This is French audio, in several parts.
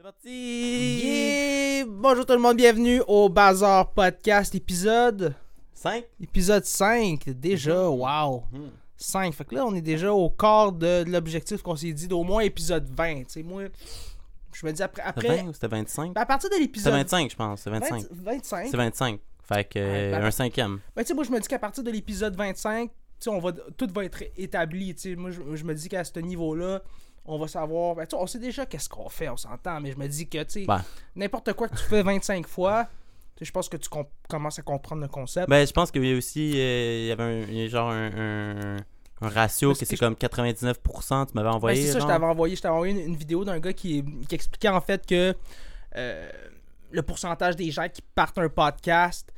C'est parti! Yeah! Bonjour tout le monde, bienvenue au Bazar Podcast épisode 5? épisode 5 déjà, wow. 5. Fait que là on est déjà au quart de, de l'objectif qu'on s'est dit d'au moins épisode 20, tu sais moi je me dis après C'était après 20 ou c'était 25? ben, à partir de C'était l'épisode 25, je pense. C'est 25. 20 25. C'est 25. Fait que euh, Ouais, ben- un cinquième. Ben, tu sais, moi, je me dis qu'à partir de l'épisode 25, tu sais, on va, tout va être établi. Tu sais, moi, je, je me dis qu'à ce niveau-là, on va savoir. Ben, on sait déjà qu'est-ce qu'on fait, on s'entend, mais je me dis que, tu sais, Ben. n'importe quoi que tu fais 25 fois, je pense que tu com- commences à comprendre le concept. Ben, je pense qu'il y a aussi. euh, il y avait un, il y a genre un, un, un ratio que c'est comme 99%. Tu m'avais Ben, envoyé. c'est ça, je t'avais envoyé, je envoyé une, une vidéo d'un gars qui, qui expliquait en fait que euh, le pourcentage des gens qui partent un podcast,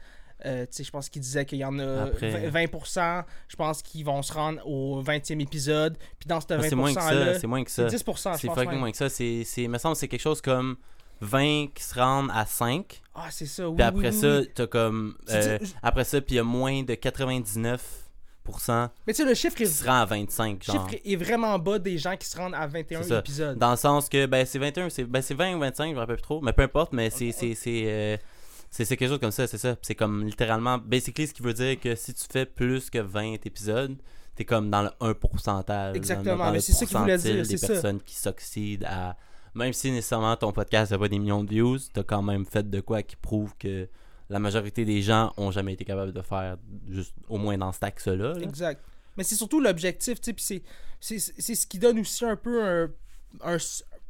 euh, je pense qu'il disait qu'il y en a Après- 20%, 20%, je pense qu'ils vont se rendre au 20e épisode, puis dans ce 20%-là, Ah, c'est moins que ça. C'est moins que c'est ça. 10%, je C'est fucking moins que ça. C'est, c'est, me semble que c'est quelque chose comme 20 qui se rendent à 5. Ah, c'est ça, oui. Puis après oui, ça, oui. t'as comme. Euh, c'est- après ça, puis il y a moins de 99% Mais tu sais, le chiffre qui est, se rend à 25. le Genre. chiffre est vraiment bas des gens qui se rendent à 21 C'est ça. épisodes. Dans le sens que ben c'est 21, c'est ben c'est 20 ou 25, je me rappelle plus trop, mais peu importe, mais c'est c'est quelque chose comme ça, c'est ça. C'est comme littéralement basically ce qui veut dire que si tu fais plus que 20 épisodes, t'es comme dans le 1 pourcentage. Exactement, mais c'est ça qu'il voulait dire, des ça. personnes qui succèdent à même si nécessairement ton podcast n'a pas des millions de views, t'as quand même fait de quoi qui prouve que la majorité des gens ont jamais été capables de faire juste au moins dans cet axe là. Exact. Mais c'est surtout l'objectif, tu sais, puis c'est- c'est c'est ce qui donne aussi un peu un, un,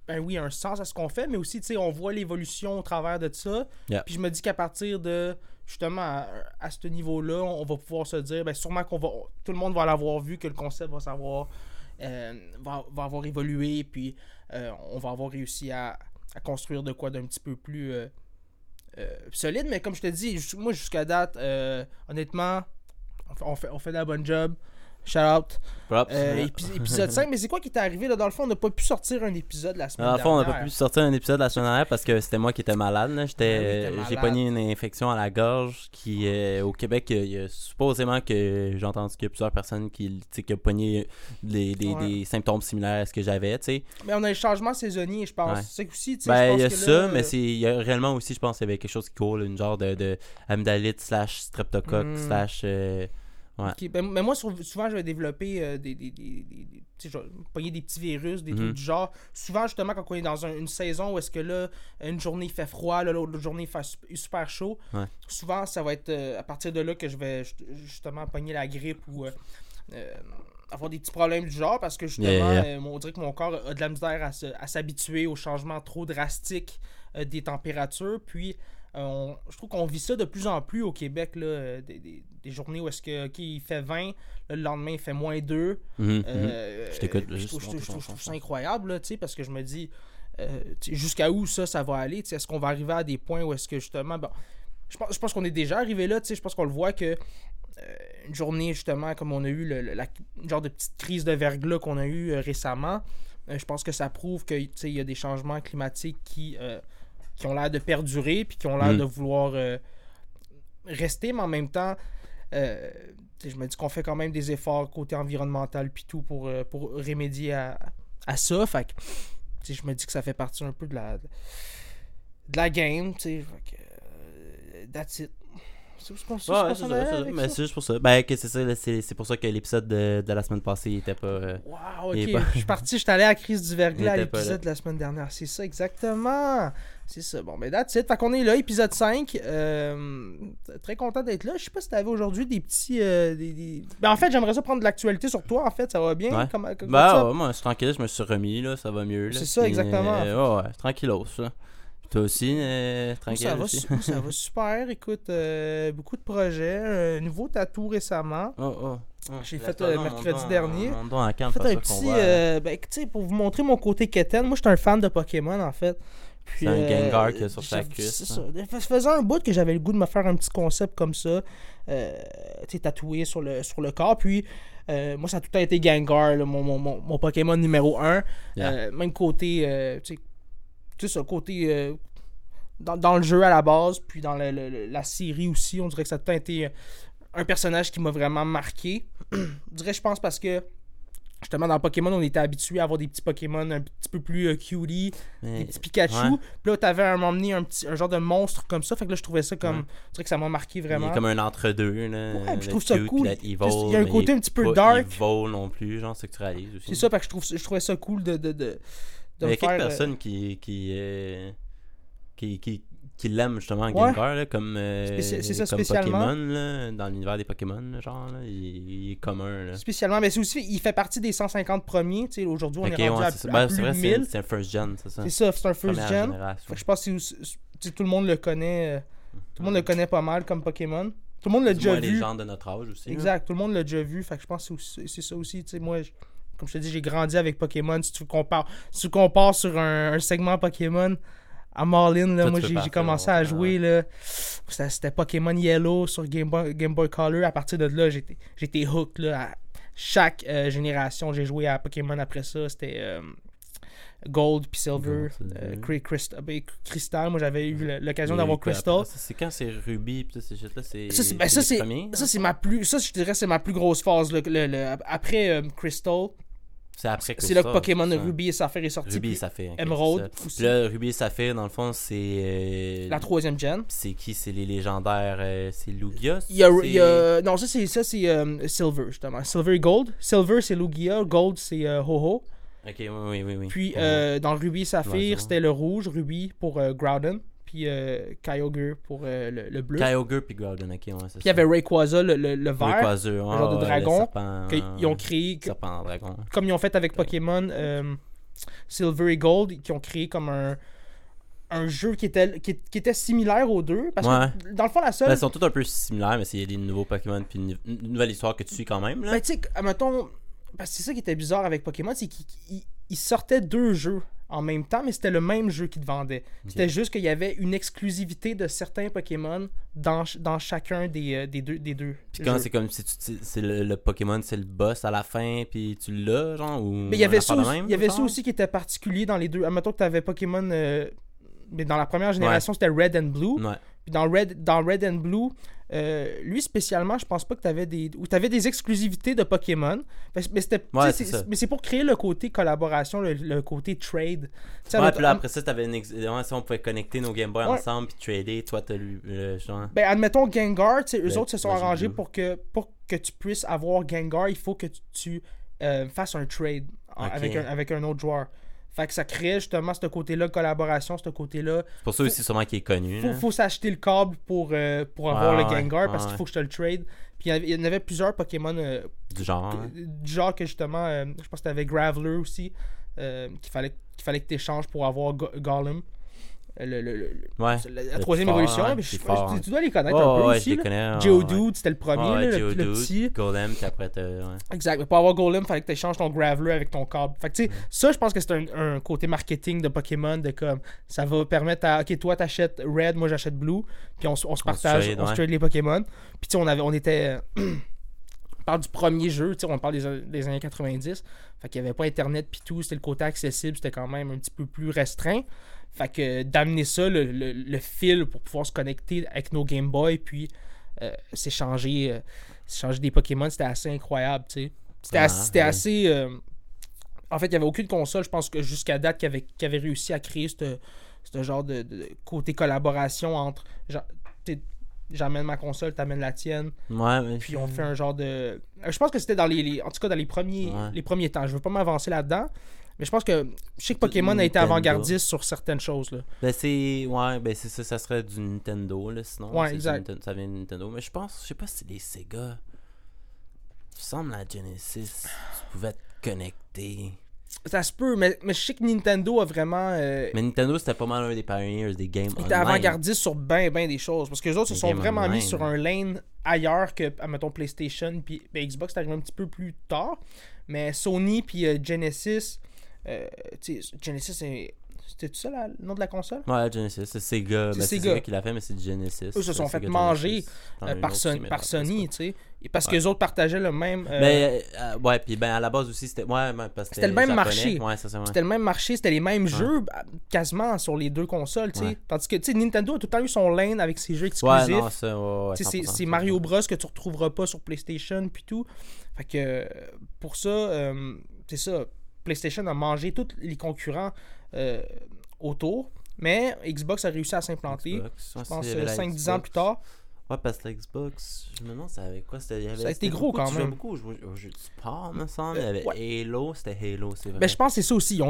ben oui, un sens à ce qu'on fait, mais aussi, tu sais, on voit l'évolution au travers de ça. Yeah. Puis je me dis qu'à partir de, justement, à, à ce niveau-là, on va pouvoir se dire, ben sûrement qu'on va, tout le monde va l'avoir vu, que le concept va savoir, euh, va, va avoir évolué, puis euh, on va avoir réussi à, à construire de quoi d'un petit peu plus euh, solide. Mais comme je te dis, moi, jusqu'à date, honnêtement, on fait, on, fait, on fait de la bonne job. Shout out. Props. Euh, épi- épisode 5, mais c'est quoi qui est arrivé là? Dans le fond, on n'a pas pu sortir un épisode la semaine Dans le fond, on n'a dernière. pas pu sortir un épisode la semaine dernière parce que c'était moi qui étais malade. J'étais, Ah j'ai pogné une infection à la gorge qui, euh, au Québec, il y a supposément que j'ai entendu qu'il y a plusieurs personnes qui, qui ont pogné des, des, Ouais. des symptômes similaires à ce que j'avais, tu sais. Mais on a les changements saisonniers, je pense. Ouais. C'est aussi, tu sais, Ben, il y a que ça, là, mais c'est, il y a réellement aussi, je pense qu'il y avait quelque chose qui court, là, une genre de, de amygdalite slash streptocoque Mm. slash... euh, ouais. ok, ben, mais moi, sou- souvent, je vais développer euh, des, des, des, des- des- tu sais, je vais pogner des petits virus, des Mhm. trucs du genre. Souvent, justement, quand on est dans un- une saison où est-ce que là, une journée fait froid, là, l'autre journée fait su- super chaud, Ouais. souvent, ça va être euh, à partir de là que je vais ju- justement pogner la grippe ou euh, avoir des petits problèmes du genre parce que justement, Yeah, yeah. on dirait que mon corps a de la misère à s'habituer aux changements trop drastiques des températures. Puis, on- je trouve qu'on vit ça de plus en plus au Québec, là, euh, des, des- des journées où est-ce que, il fait 20, là, le lendemain il fait moins 2. Mhm, mhm. Euh, Je t'écoute, Je trouve, je je trouve- je son. trouve ça incroyable, là, parce que je me dis, euh, jusqu'à où ça, ça va aller? Est-ce qu'on va arriver à des points où est-ce que justement, bon, je pense, je pense qu'on est déjà arrivé là, je pense qu'on le voit que euh, une journée justement comme on a eu le, le- la genre de petite crise de verglas qu'on a eu euh, récemment, euh, je pense que ça prouve que tu sais, il y a des changements climatiques qui, euh, qui ont l'air de perdurer puis qui ont l'air Mm. de vouloir euh, rester, mais en même temps, euh, je me dis qu'on fait quand même des efforts côté environnemental puis tout pour, euh, pour remédier à, à ça. Fait que, je me dis que ça fait partie un peu de la, de la game, tu sais. That's it. C'est Ouais, ça, c'est ça. avec Mais ça? c'est juste pour ça. Ben, que c'est ça, c'est pour ça que l'épisode de, de la semaine passée, il était pas... euh, Wow, ok. pas- Je suis parti, je suis allé à la crise du verglas à l'épisode de la semaine dernière. C'est ça, exactement. C'est ça. Bon, ben, that's it. Fait qu'on est là, épisode 5. Euh, très content d'être là. Je sais pas si t'avais aujourd'hui des petits. euh, des, des- Ben, en fait, j'aimerais ça prendre de l'actualité sur toi. En fait, ça va bien? Ouais. Comme, comme Bah ça? ouais, moi, je suis tranquille, je me suis remis, là, ça va mieux. là. C'est ça, exactement. euh, ouais, ouais, tranquillos. Puis toi aussi, euh, tranquille ça, va, aussi. su- ça va super. Écoute, beaucoup de projets. Un nouveau tatou récemment. Oh, oh. oh. J'ai fait, euh, donc, mercredi don- dernier. à Cannes, J'ai fait un petit. euh, ben, pour vous montrer mon côté Keten, moi, je suis un fan de Pokémon, en fait. C'est un euh, Gengar qu'il y a sur sa cuisse, C'est hein. ça. Ça faisait un bout que j'avais le goût de me faire un petit concept comme ça, euh, tatoué sur le, sur le corps. Puis, euh, moi, ça a tout le temps été Gengar, là, mon, mon, mon, mon Pokémon numéro 1. Yeah. même côté, euh, tu sais, ça, côté. euh, dans, dans le jeu à la base, puis dans le- le- le- la série aussi, on dirait que ça a tout le temps été un personnage qui m'a vraiment marqué. je dirais, je pense, parce que Justement, dans Pokémon, on était habitué à avoir des petits Pokémon un petit peu plus euh, cutie, des Mais- petits Pikachu. ouais. Puis là, t'avais à un moment donné un, petit, un genre de monstre comme ça. Fait que là, je trouvais ça comme. Ouais. Je dirais que ça m'a marqué Il vraiment. est comme un entre-deux. là. Ouais, puis je trouve ça cute, cool. puis d'être evil, Il y a un mais côté un petit peu pas dark. evil non plus, genre, c'est que tu réalises aussi. C'est ça, fait que je, trouve, je trouvais ça cool de. de, de, de Il y me a quelques faire, euh, personnes qui, qui, euh, qui, qui, qui l'aiment justement, Ouais. Gengar, là, comme, euh, Spéci- ça, comme. Pokémon, là, dans l'univers des Pokémon, genre, là, il, il est commun. Là. Spécialement, mais c'est aussi, il fait partie des 150 premiers. tu sais, Aujourd'hui, on est rendu ouais, à, à Ben, plus c'est vrai, de c'est 1000. c'est un first gen, c'est ça. C'est ça, c'est un first Première gen. Fait que je pense que tout le monde le connaît. euh, Tout le monde le connaît pas mal comme Pokémon. Tout le monde l'a déjà moins les vu. gens de notre âge aussi. Exact, tout le monde l'a déjà vu. Fait que je pense que c'est ça aussi. Tu sais, moi, je- comme je te dis, j'ai grandi avec Pokémon. Si tu compares, si tu compares sur un, un segment Pokémon à Marlin, là, moi j'ai commencé à jouer. là C'était Pokémon Yellow sur Game Boy, Game Boy Color. À partir de là, j'étais hooked. Là, à chaque euh, génération, j'ai joué à Pokémon après ça. C'était euh, Gold puis Silver. Euh, Crystal, ben, Crystal, moi j'avais eu l'occasion d'avoir Crystal. C'est quand c'est Ruby, tout ces shit-là, c'est. Ça, c'est ben, ça, les c'est- là? ma plus. Ça, je dirais, c'est ma plus grosse phase. le- le- le- après Crystal, C'est après que c'est là que Pokémon ça. Ruby et Saphir est sorti. Ruby et Saphir. Emerald. Puis là, Ruby et Saphir, dans le fond, c'est. euh, la troisième gen. C'est qui? C'est les légendaires. euh, c'est Lugia Il y a, il y a- non, ça c'est ça c'est euh, Silver justement. Silver et Gold. Silver c'est Lugia, Gold c'est Ho-Ho. Ok, oui, oui, oui. oui. Puis dans Ruby et Saphir, c'était le rouge, Ruby pour Groudon, puis euh, Kyogre pour euh, le, le bleu. Kyogre puis ok, ouais, c'est Puis il y avait Rayquaza le, le, le vert, Rayquaza, ouais, genre de dragon, serpent, qu'ils ont créé, que- Serpent dragon. comme ils ont fait avec Pokémon euh, Silver et Gold, qui ont créé comme un, un jeu qui était, qui, qui était similaire aux deux. Parce Ouais. que dans le fond, la seule. Ben, ils sont tous un peu similaires, mais c'est des nouveaux Pokémon puis une, une nouvelle histoire que tu suis quand même. Là. Ben, tu sais, admettons, parce que c'est ça qui était bizarre avec Pokémon, c'est qu'ils ils- ils sortaient deux jeux en même temps, mais c'était le même jeu qu'ils te vendaient. C'était juste qu'il y avait une exclusivité de certains Pokémon dans, dans chacun des, euh, des deux. Des deux Puis quand c'est comme si tu c'est le, le Pokémon, c'est le boss à la fin, puis tu l'as, genre, ou. Mais il y avait, ça même, il y avait ça aussi qui était particulier dans les deux. Admettons que tu avais Pokémon. euh, mais dans la première génération, c'était Red and Blue. Ouais. Puis dans Red, dans Red and Blue, euh, lui spécialement, je pense pas que tu avais des. Ou tu avais des exclusivités de Pokémon. Mais, c'était. Ouais, tu mais c'est pour créer le côté collaboration, le, le côté trade. Tu Ouais, puis là, après ça, t'avais une. Ex... ouais, ça, on pouvait connecter nos Game Boy Ouais. ensemble, puis trader. Toi, t'as lu. le genre. Ben, admettons Gengar, tu eux Le- autres se sont arrangés pour que, pour que tu puisses avoir Gengar, il faut que tu, tu, euh, fasses un trade avec, un, avec un autre joueur. Fait que ça crée justement ce côté-là de collaboration, ce côté-là. C'est pour ça aussi, sûrement, qu'il est connu. Faut, là. faut s'acheter le câble pour, euh, pour avoir Ouais, le ouais, Gengar parce qu'il faut que je te le trade. Puis il y en avait plusieurs Pokémon euh, Du genre. hein? du genre que justement, euh, je pense que t'avais Graveler aussi, euh, qu'il fallait, qu'il fallait que tu échanges pour avoir Go- Golem. Le, le- le- Ouais. la troisième évolution. mais je- fort, tu, tu dois les connaître un peu ouais, Geodude, ouais. c'était le premier, là, le, petit. Golem, puis après. Exact. Mais pour avoir Golem, il fallait que tu échanges ton Graveler avec ton câble. Fait que, tu sais, ça, je pense que c'est un, un côté marketing de Pokémon. De comme, ça va permettre à. Ok, toi, t'achètes Red, moi, j'achète Blue. Puis on, on se partage, on se trade les Pokémon. Puis, tu sais, on, avait, on était. on parle du premier jeu, on parle des, des années 90. Fait qu'il n'y avait pas Internet, puis tout. C'était le côté accessible, c'était quand même un petit peu plus restreint. Fait que d'amener ça, le, le- le fil pour pouvoir se connecter avec nos Game Boy, puis euh, s'échanger euh, s'échanger des Pokémon, c'était assez incroyable, tu sais. C'était Ah, assez. c'était ouais. assez, euh, En fait, il n'y avait aucune console, je pense que jusqu'à date, qui avait, réussi à créer ce genre de, de côté collaboration entre. J'amène ma console, t'amènes la tienne, Ouais, mais. puis on fait un genre de. Je pense que c'était dans les, les- En tout cas, dans les premiers, Ouais. les premiers temps. Je veux pas m'avancer là-dedans, mais je pense que. Je sais que Pokémon a été avant-gardiste sur certaines choses, là. Ben c'est ouais ben c'est ça ça serait du Nintendo là sinon Ouais, du exact. Ça vient de Nintendo mais je pense je sais pas si c'est des Sega il semble la Genesis tu pouvais te connecter Ça se peut, mais, mais je sais que Nintendo a vraiment. euh, mais Nintendo c'était pas mal un des pioneers des games Il était online. avant-gardiste sur ben ben des choses. Parce que les autres se sont vraiment mis sur un lane ailleurs que, mettons, PlayStation. Puis ben, Xbox, c'est arrivé un petit peu plus tard. Mais Sony puis euh, Genesis. Euh, Genesis, c'est. C'était ça la- le nom de la console? Ouais Genesis c'est Sega ben, c'est Sega. Sega qui l'a fait mais c'est Genesis Eux se sont Sega fait manger, Euh, par, Son- aussi, Sony, tu sais. Parce que les autres partageaient le même. euh, mais ouais puis ben à la base aussi c'était ouais ben, parce que C'était le même japonais. marché. ouais. C'était le même marché, c'était les mêmes jeux bah, quasiment sur les deux consoles, tu sais. Tandis que, tu sais, Nintendo a tout le temps eu son lane avec ses jeux exclusifs. ouais, c'est 100%, c'est Mario Bros que tu retrouveras pas sur PlayStation puis tout. Fait que pour ça, euh, c'est ça, PlayStation a mangé tous les concurrents euh, autour, mais Xbox a réussi à s'implanter. Je pense il y avait la 5-10 ans plus tard. Ouais, parce que la Xbox, je me demande, ça avait quoi c'était, avait- Ça a été gros beaucoup- quand tu même. beaucoup au jeu, au jeu de sport, me semble. Il y avait Euh, Halo, c'était Halo, c'est vrai. Ben, je pense que c'est ça aussi.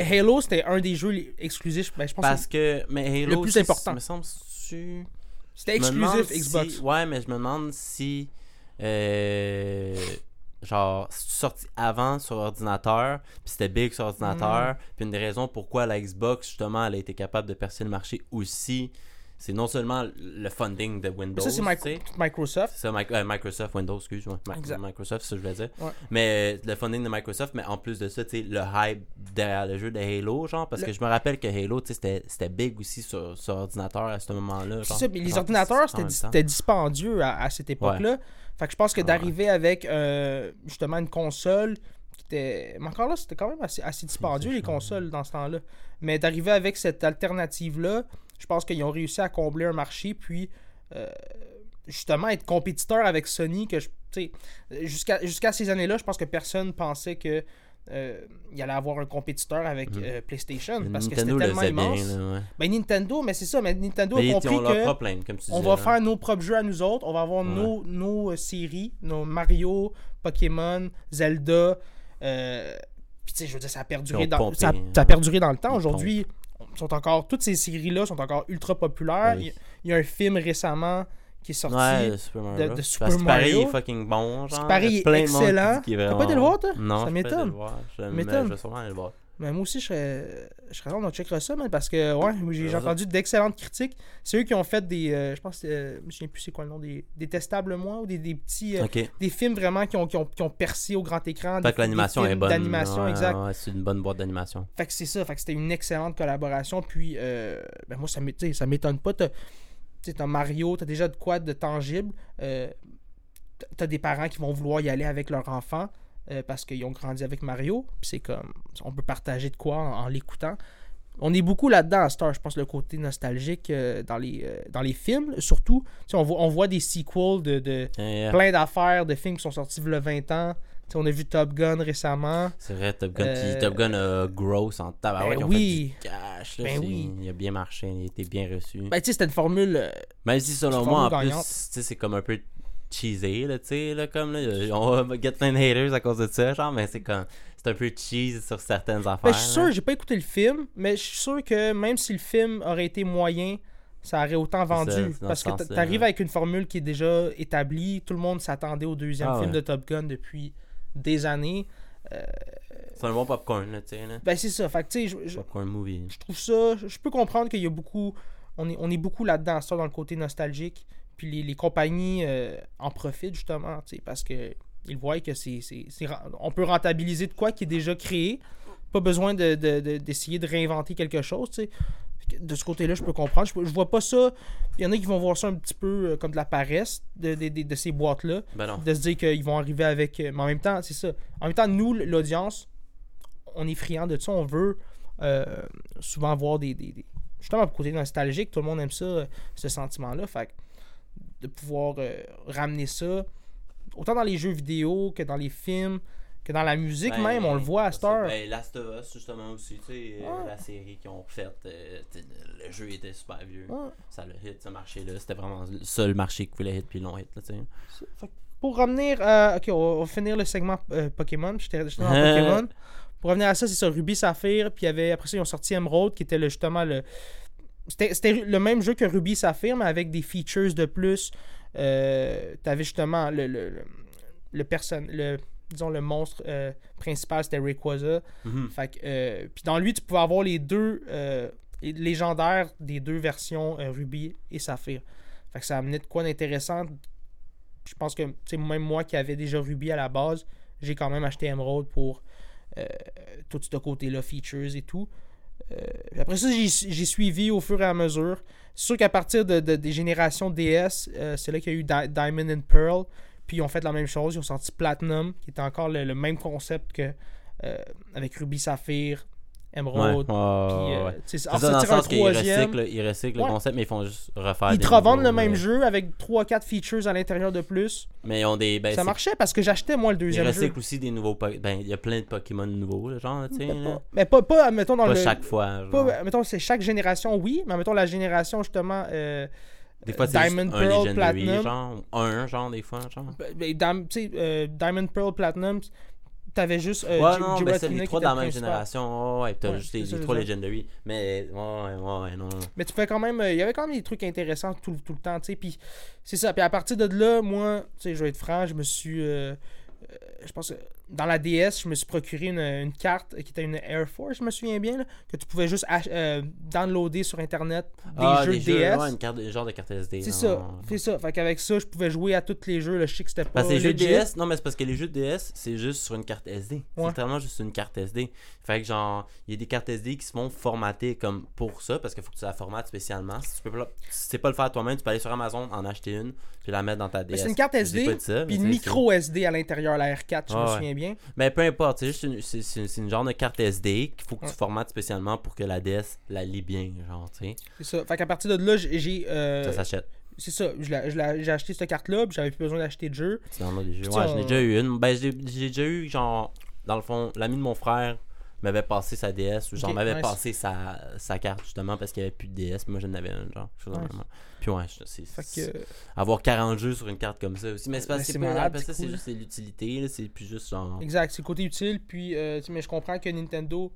Halo, c'était un des jeux exclusifs. Ben, je pense Parce que que, mais Halo, le plus important. me semble, tu... c'était exclusif si- Xbox. Ouais, mais je me demande si. euh, genre, si tu sorti avant sur ordinateur, puis c'était big sur ordinateur, Mm. puis une des raisons pourquoi la Xbox, justement, elle a été capable de percer le marché aussi, c'est non seulement le funding de Windows. ça, c'est sais. Microsoft. C'est ça, Mic- euh, Microsoft, Windows, excuse-moi. Mi-. Microsoft, c'est ça que je voulais dire. Ouais. Mais euh, le funding de Microsoft, mais en plus de ça, tu sais, le hype derrière le jeu de Halo, genre, parce Le- que je me rappelle que Halo, tu sais, c'était- big aussi sur, sur ordinateur à ce moment-là. C'est ça, mais les ordinateurs, c'était dispendieux à, à cette époque-là. Fait que je pense que Ah d'arriver avec euh, justement une console qui était. Mais encore là, c'était quand même assez, assez dispendieux les consoles dans ce temps-là. Mais d'arriver avec cette alternative-là, je pense qu'ils ont réussi à combler un marché, puis euh, justement être compétiteur avec Sony, que je. jusqu'à ces années-là, je pense que personne pensait que. Euh, il allait avoir un compétiteur avec Mhm. euh, PlayStation parce que Nintendo c'était le tellement faisait bien, immense. là, ouais. Ben Nintendo, mais c'est ça, mais Nintendo Mais a compris que lane, comme tu on disais. va là. faire nos propres jeux à nous autres. On va avoir Ouais. nos, nos euh, séries, nos Mario, Pokémon, Zelda. euh, Puis tu sais, je veux dire, ça a perduré, dans, pompé, ça, hein. ça a perduré dans le temps. Aujourd'hui, sont encore toutes ces séries-là sont encore ultra populaires. Oui. il y a un film récemment qui est sorti. Ouais, de Super Mario. de Super Mario. il est fucking bon. Genre. Il est excellent. T'as pas été le voir, toi? Non, Ça m'étonne. Je, vais sûrement aller le voir. Mais moi aussi, je serais, je serais content, on checkera ça, man, parce que ouais, j'ai entendu d'excellentes critiques. C'est eux qui ont fait des. euh, je pense que euh, je me souviens plus c'est quoi le nom, des, des testables moi ou des, des petits. euh, des films vraiment qui ont, qui ont, qui ont percé au grand écran. Fait des- que l'animation est bonne. D'animation, Ouais, exact. ouais, c'est une bonne boîte d'animation. Fait que c'est ça. Fait que c'était une excellente collaboration. Puis, euh, ben moi, sais, ça m'étonne pas. T'as, tu sais, t'as Mario, t'as déjà de quoi de tangible. Euh, t'as- des parents qui vont vouloir y aller avec leur enfant euh, parce qu'ils ont grandi avec Mario. Puis c'est comme, on peut partager de quoi en, en l'écoutant. On est beaucoup là-dedans à Star, je pense, le côté nostalgique euh, dans, les, euh, dans les films, surtout. On, voit, on voit des sequels de, de Yeah, yeah. plein d'affaires, de films qui sont sortis il y a 20 ans. On a vu Top Gun récemment. C'est vrai, Top Gun, Euh, puis Top Gun a gross en tabarouette. ben oui. fait du cash. Là, Ben oui. Il a bien marché, il a été bien reçu. Ben, tu sais, c'était une formule. euh, Même si selon moi, en plus, gagnante. tu sais, c'est comme un peu cheesy, là, tu sais, là, comme, là, on va get plein de haters à cause de ça, genre, mais c'est comme, c'est un peu cheese sur certaines affaires. Ben, je suis sûr, j'ai pas écouté le film, mais je suis sûr que même si le film aurait été moyen, ça aurait autant ça, vendu. parce ce que t'arrives ouais. avec une formule qui est déjà établie. Tout le monde s'attendait au deuxième Ah film ouais. de Top Gun depuis des années. C'est un bon popcorn, là, tu sais, là. Ben, c'est ça. Fait que, tu sais, je- je, Popcorn movie. je trouve ça. Je peux comprendre qu'il y a beaucoup. On est, on est beaucoup là-dedans, ça, dans le côté nostalgique. Puis les, les compagnies euh, en profitent, justement, tu sais, parce que ils voient que c'est, on peut rentabiliser de quoi qui est déjà créé. Pas besoin de, de- de- d'essayer de réinventer quelque chose, tu sais. De ce côté-là, je peux comprendre. Je, vois pas ça. Il y en a qui vont voir ça un petit peu euh, comme de la paresse de, de- de- de ces boîtes-là Ben de se dire qu'ils vont arriver avec. euh, Mais en même temps, c'est ça. En même temps, nous, l'audience, on est friand de ça. On veut euh, souvent voir des, des, des- Justement, pour côté nostalgique, tout le monde aime ça, ce sentiment-là. Fait de pouvoir euh, ramener ça, autant dans les jeux vidéo que dans les films, que dans la musique Ben, même, on le voit à c'est- Star. Ben, Last of Us, justement, aussi, tu sais, euh, la série qu'ils ont faite, euh, le jeu était super vieux. Ça le hit, ce marché-là. C'était vraiment le seul marché qui voulait hit, puis ils l'ont hit, là, tu sais. Pour revenir. Ok, on va finir le segment euh, Pokémon. J'étais dans Pokémon. Pour revenir à ça, c'est ça, Ruby Saphir. Puis y avait, après ça, ils ont sorti Emerald, qui était le- justement le. C'était le même jeu que Ruby Saphir, mais avec des features de plus. T'avais justement le. le, le. Le, disons, le monstre euh, principal, c'était Rayquaza. Mhm. Fait que, euh, puis dans lui, tu pouvais avoir les deux euh, légendaires des deux versions Ruby et Saphir. Fait que ça amenait de quoi d'intéressant. Je pense que sais, même moi qui avais déjà Ruby à la base, j'ai quand même acheté Emerald pour tout ce côté-là, features et tout. Après ça, j'ai suivi au fur et à mesure. C'est sûr qu'à partir de, de- des générations DS, c'est là qu'il y a eu Di- Diamond and Pearl. Puis ils ont fait la même chose. Ils ont sorti Platinum, qui était encore le, le même concept que euh, avec Ruby Saphir, Emerald. Ouais, Puis, ouais, euh, C'est ça, dans le sens qu'ils recyclent, ils recyclent Ouais. le concept, mais ils font juste refaire Ils te revendent le même euh, jeu avec 3-4 features à l'intérieur de plus. Mais ils ont des. Ben, ça marchait parce que j'achetais moi le Ils deuxième jeu. recyclent aussi des nouveaux. po- Ben, il y a plein de Pokémon nouveaux, là, genre, tu sais. Mais pas, pas, mettons, dans Pas le. chaque fois. Pas, mettons, c'est chaque génération, oui, mais mettons la génération justement. euh, Des fois, c'est juste Diamond, un Pearl, Legendary, Platinum. genre. Un, genre, des fois, genre. ben, ben, tu sais, euh, Diamond Pearl Platinum, t'avais juste. euh, ouais, non, ben c'est les trois dans la même génération. Ouais, ouais, t'as Ouais, juste les, les trois. Legendary. Mais, ouais, ouais, ouais, non. Mais tu fais quand même. euh, Il y avait quand même des trucs intéressants tout, tout le temps, tu sais. Puis c'est ça. Puis à partir de là, moi, tu sais, je vais être franc, je me suis. euh, euh, je pense que dans la DS, je me suis procuré une, une carte qui était une Air Force, je me souviens bien, là, que tu pouvais juste euh, downloader sur Internet des ah, jeux des de jeux, DS. ouais, une carte, genre de carte SD. C'est ça, c'est ça. Fait qu'avec ça, je pouvais jouer à tous les jeux. Là, je sais que c'était pas. Parce que les jeux. DS, non, mais c'est parce que les jeux de DS, c'est juste sur une carte SD. C'est Ouais. littéralement juste une carte SD. Fait que, genre, il y a des cartes SD qui se font formater comme pour ça, parce qu'il faut que tu la formates spécialement. Si tu peux pas, si tu sais pas le faire toi-même, tu peux aller sur Amazon, en acheter une, puis la mettre dans ta DS. C'est une carte SD, Puis une micro SD à l'intérieur, la R4, je Ah me ouais. Bien. c'est- Mais peu importe, c'est juste une, c'est, c'est- c'est une genre de carte SD qu'il faut que Ouais. tu formates spécialement pour que la DS la lit bien, genre, tu sais. C'est ça. Fait qu'à partir de là, j'ai. euh, Ça s'achète. c'est ça. Je je J'ai acheté cette carte-là, puis j'avais plus besoin d'acheter de jeu. Tu downloads des jeux. Ouais, j'en ai déjà eu une. Ben, j'ai j'ai déjà eu, genre, dans le fond, l'ami de mon frère m'avait passé sa DS, ou genre, m'avait nice. passé sa, sa carte, justement, parce qu'il n'y avait plus de DS, mais moi, j'en avais une, genre. chose Nice. Puis ouais, c'est... Que. Avoir 40 jeux sur une carte comme ça aussi. Mais c'est Ben, que c'est pas... malade, parce que c'est juste l'utilité, c'est plus juste, genre... Exact, c'est le côté utile. Puis, euh, mais je comprends que Nintendo.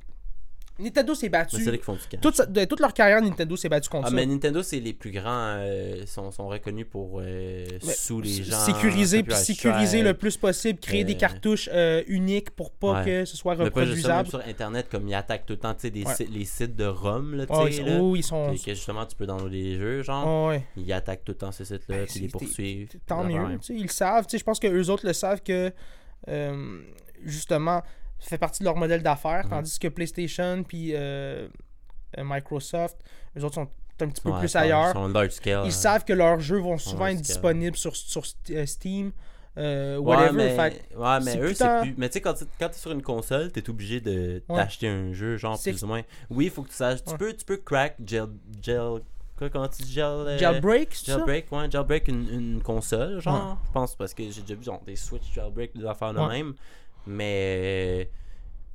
Nintendo s'est battu. Mais c'est là qu'ils font du cash. Toute, sa- de toute leur carrière, Nintendo s'est battu contre Ah, ça. mais Nintendo, c'est les plus grands, euh, sont, sont reconnus pour euh, sous les s- gens. sécuriser puis copyright sécuriser strike. le plus possible, créer des Euh, cartust euh, uniques pour pas Ouais. que ce soit Mais pas juste ça, même reproduisable. sur Internet, comme ils attaquent tout le temps, tu sais, des Ouais. sites- les sites de ROM, là, tu sais, ils, là. oh, ils sont. Que, que justement, tu peux downloader les jeux, genre. Ouais. Ils attaquent tout le temps ces sites-là, Ben, puis les c'est- poursuivent. Tant mieux. tu sais, Ils le savent. tu sais, Je pense que eux autres le savent que euh, justement ça fait partie de leur modèle d'affaires. Tandis que PlayStation puis euh, euh, Microsoft, eux autres sont un petit peu Ouais, plus ailleurs. Ils sont large scale. Ils hein. savent que leurs jeux vont souvent être disponibles sur, euh, Steam, euh, Ouais, whatever. mais, Fait ouais, mais eux, c'est plus. Mais tu sais, quand tu quand es sur une console, t'es obligé de Ouais. t'acheter un jeu, genre plus ou moins. Oui, il faut que tu saches. Tu, Ouais. peux, tu peux crack gel. gel quoi, comment tu dis gel. euh, Jailbreak, ça? Jailbreak, ouais, jailbreak une, une console, genre. Je pense parce que j'ai déjà vu genre, des Switch jailbreak, des affaires de même. Mais,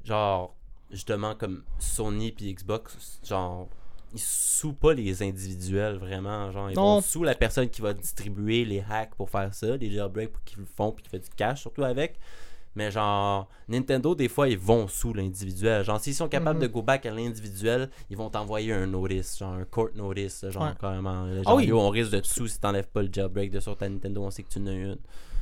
genre, justement, comme Sony puis Xbox, genre, ils sous pas les individuels vraiment. Genre, ils Non. vont sous la personne qui va distribuer les hacks pour faire ça, les jailbreaks pour qu'ils le font puis qui fait du cash surtout avec. Mais genre, Nintendo, des fois, ils vont sous l'individuel. Genre, s'ils sont capables Mhm. de go back à l'individuel, ils vont t'envoyer un notice, genre un court notice, genre Ouais. carrément. Ah Genre, oui. yo, on risque de te sous si t'enlèves pas le jailbreak de sur ta Nintendo, on sait que tu en as une.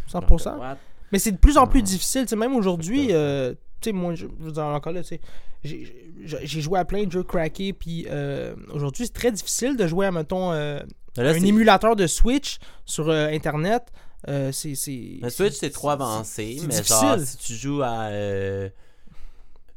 100%. Genre, what? Mais c'est de plus en plus difficile. tu sais, même aujourd'hui, euh, tu sais, moi, je, je veux dire, encore là, tu sais, j'ai joué à plein de jeux craqués, puis euh, aujourd'hui, c'est très difficile de jouer à, mettons, euh, là, un émulateur de Switch sur euh, Internet. Euh, c'est. Le Switch, c'est trop avancé, mais genre, si tu joues à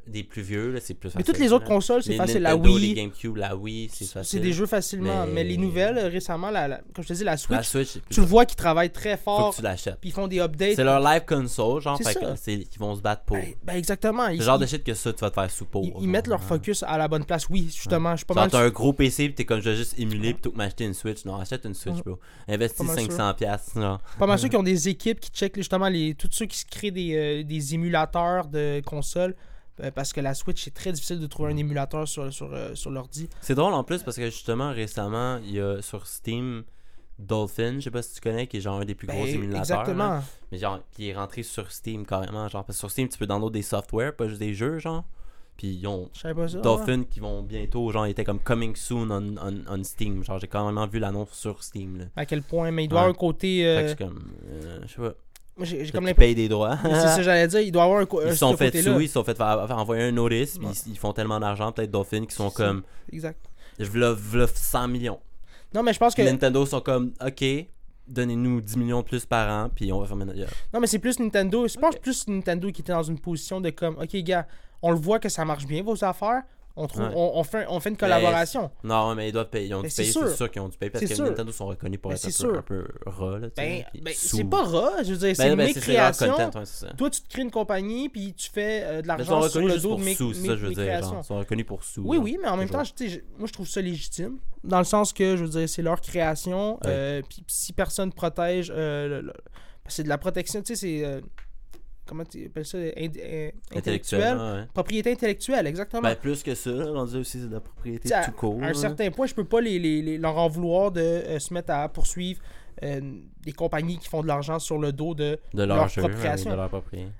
des plus vieux, là, c'est plus facile. Mais toutes les autres là. consoles, c'est facile. La Wii, les GameCube, la Wii, c'est facile. c'est des jeux facilement. Mais, Mais- les nouvelles, récemment, la, la- comme je te dis, la Switch, La Switch, tu le vois qu'ils travaillent très Faut fort, que tu l'achètes. puis ils font des updates. C'est leur live console, genre, fait que qu'ils vont se battre pour. Ben, ben, exactement. C'est Ils, le genre de ils- shit que ça, tu vas te faire sous ils- ils mettent leur hein. focus à la bonne place. Oui, justement, je suis pas Genre, mal t'as un gros PC pis t'es comme je vais juste émuler plutôt que m'acheter une Switch. Non, achète une Switch, bro. Investis Pas mal 500$, piastres, genre. Pas mal ceux qui ont des équipes qui checkent justement les, tous ceux qui se créent des, euh, des émulateurs de consoles. Euh, parce que la Switch, c'est très difficile de trouver un émulateur sur, sur, euh, sur l'ordi. C'est drôle en plus parce que justement, récemment, il y a sur Steam Dolphin, je sais pas si tu connais, qui est genre un des plus gros Ben, émulateurs. exactement. là. Mais genre, qui est rentré sur Steam carrément. Genre, parce que sur Steam, tu peux download des softwares, pas juste des jeux, genre. Puis ils ont ouais. Dolphin qui vont bientôt, genre, ils étaient comme coming soon on, on, on Steam. Genre, j'ai carrément vu l'annonce sur Steam, là. À quel point. Mais il doit avoir un côté. Fait que euh, comme, euh, je sais pas. J'ai comme l'impression. payent des droits. C'est ça que j'allais dire. Il doit avoir un, Ils se sont fait sous, ils se sont fait envoyer un notice, puis ils, ils font tellement d'argent, peut-être Dolphin, qui sont comme, Exact. je v'là 100 millions. Non, mais je pense que. Nintendo sont comme, ok, donnez-nous 10 millions de plus par an, puis on va faire job. Non, mais c'est plus Nintendo. Je pense plus Nintendo qui était dans une position de comme, ok, gars, on le voit que ça marche bien, vos affaires. On, trouve, Ouais. on, on fait, on fait une collaboration. Non, mais ils doivent payer. Ils ont Mais dû c'est payer, c'est sûr qu'ils ont dû payer parce que sûr. Nintendo sont reconnus pour Mais être c'est un peu, sûr. un peu là, Ben, ben, sous. c'est pas ras, je veux dire, c'est Ben, ben, mes créations. content, ouais. Toi, tu te crées une compagnie, puis tu fais euh, de l'argent sur reconnus le juste dos pour de mes, sous, c'est mes- ça, je veux mes dire. créations. Genre, ils sont reconnus pour sous. Oui, oui, mais en même temps, Toujours. moi je trouve ça légitime. Dans le sens que, je veux dire, c'est leur création. Ouais. euh, puis si personne protège. euh, le- le- c'est de la protection, tu sais, c'est. Comment tu appelles ça ind- euh, Intellectuel? Intellectuelle. ouais. Propriété intellectuelle, exactement. Ben, plus que ça, on dit aussi c'est de la propriété tout court. à un certain point, je peux pas les, les- les- leur en vouloir de euh, se mettre à poursuivre euh, des compagnies qui font de l'argent sur le dos de. de leur, leur jeu, de leur.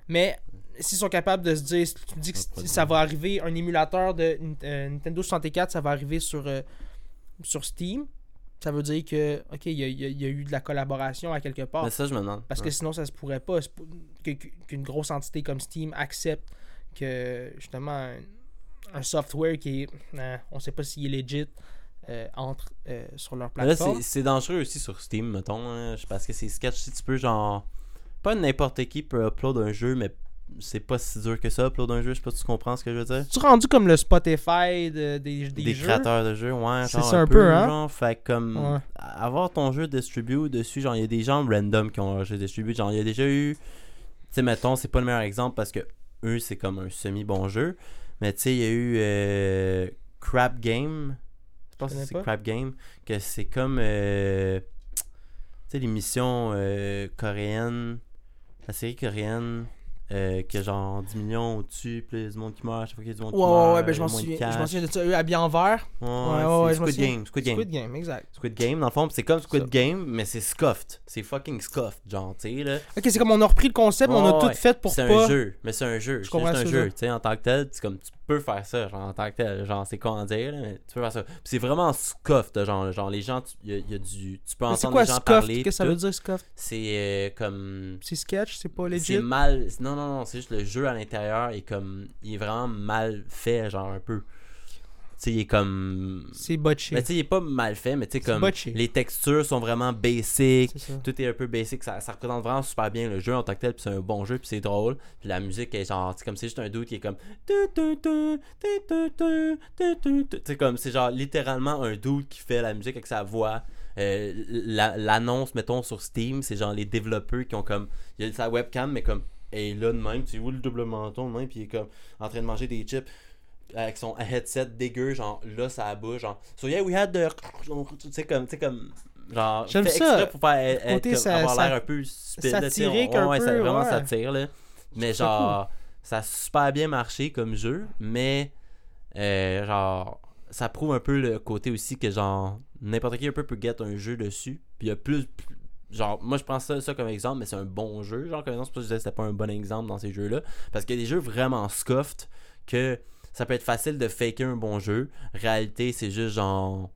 Mais s'ils sont capables de se dire, tu me dis que ça va arriver, un émulateur de euh, Nintendo 64, ça va arriver sur, sur Steam, ça veut dire que, ok, il y a, y y eu de la collaboration à quelque part. Mais ça, je me demande. Parce que sinon, ça se pourrait pas qu'une grosse entité comme Steam accepte que justement un, un software qui est. euh, on sait pas s'il est legit euh, entre euh, sur leur plateforme. c'est c'est dangereux aussi sur Steam, mettons. hein, parce que c'est sketch, si tu peux, genre. Pas n'importe qui peut upload un jeu, mais c'est pas si dur que ça, upload un jeu. Je sais pas si tu comprends ce que je veux dire. Tu rendu comme le Spotify de- des, des, Des, jeux? créateurs de jeux, ouais. C'est ça un peu, hein? Genre, fait comme. Ouais. Avoir ton jeu distribué dessus, genre, il y a des gens random qui ont leur jeu distribué. Genre, il y a déjà eu. Tu sais, mettons, c'est pas le meilleur exemple parce que eux, c'est comme un semi-bon jeu. Mais tu sais, il y a eu euh, Crap Game. Je pense que c'est. Crap Game. Que c'est comme. euh, tu sais, l'émission euh, coréenne. La série coréenne. Euh, qui a genre 10 millions au-dessus, a du monde qui meurt, chaque fois qu'il y a du monde qui Ouais, meurt, ouais, ouais, ben je m'en de souviens, je m'en souviens de ça. Eux habillés en vert. Ouais, Ouais, ouais, c'est je Squid. Game, Squid Game. Squid Game, exact. Squid Game, dans le fond, c'est comme Squid Ça. Game, mais c'est scuffed. C'est fucking scuffed, genre, tu sais, là. Ok, c'est comme on a repris le concept, mais on a tout fait pour C'est pas. un jeu, mais c'est un jeu. C'est comprends juste un que jeu, tu sais, en tant que tel, c'est comme, tu peux faire ça, genre, en tant que tel. Genre, c'est à dire, là, mais tu peux faire ça. Puis c'est vraiment scuffed, genre, genre les gens, il y, a- y a du... Tu peux Mais C'est entendre quoi les gens scuffed? parler. Qu'est-ce que ça veut dire scuffed? C'est euh, comme... C'est sketch, c'est pas C'est legit? mal... Non, non, non, c'est juste le jeu à l'intérieur est comme... Il est vraiment mal fait, genre, un peu. Tu sais, il est comme... C'est botché. Mais tu sais, il est pas mal fait, mais tu sais, comme... botché. Les textures sont vraiment basic. Tout est un peu basic, ça, ça représente vraiment super bien le jeu en tant que tel, puis c'est un bon jeu, puis c'est drôle. Puis la musique est genre, c'est comme c'est juste un dude qui est comme. Tu sais, comme c'est genre littéralement un dude qui fait la musique avec sa voix. Euh, la- L'annonce, mettons, sur Steam, c'est genre les développeurs qui ont comme. Il y a sa webcam, mais comme. Et là de même, tu vois le double menton de même, puis il est comme en train de manger des chips avec son headset dégueu, genre là, ça bouge, genre. So yeah, we had the. Tu sais, comme. Tu sais, comme genre. J'aime ça. pour faire être- Côté, comme, ça- avoir ça- l'air un peu satirique on- un ouais, ça- vraiment ouais. satire, là. Mais genre, ça a super bien marché comme jeu, mais euh, genre, ça prouve un peu le côté aussi que genre, n'importe qui un peu peut get un jeu dessus. Puis il y a plus. plus- Genre, moi je prends ça, ça comme exemple, mais c'est un bon jeu. Genre, comme exemple, c'est pour ça que je disais que c'était pas un bon exemple dans ces jeux-là. Parce qu'il y a des jeux vraiment scuffed que ça peut être facile de faker un bon jeu. Réalité, c'est juste genre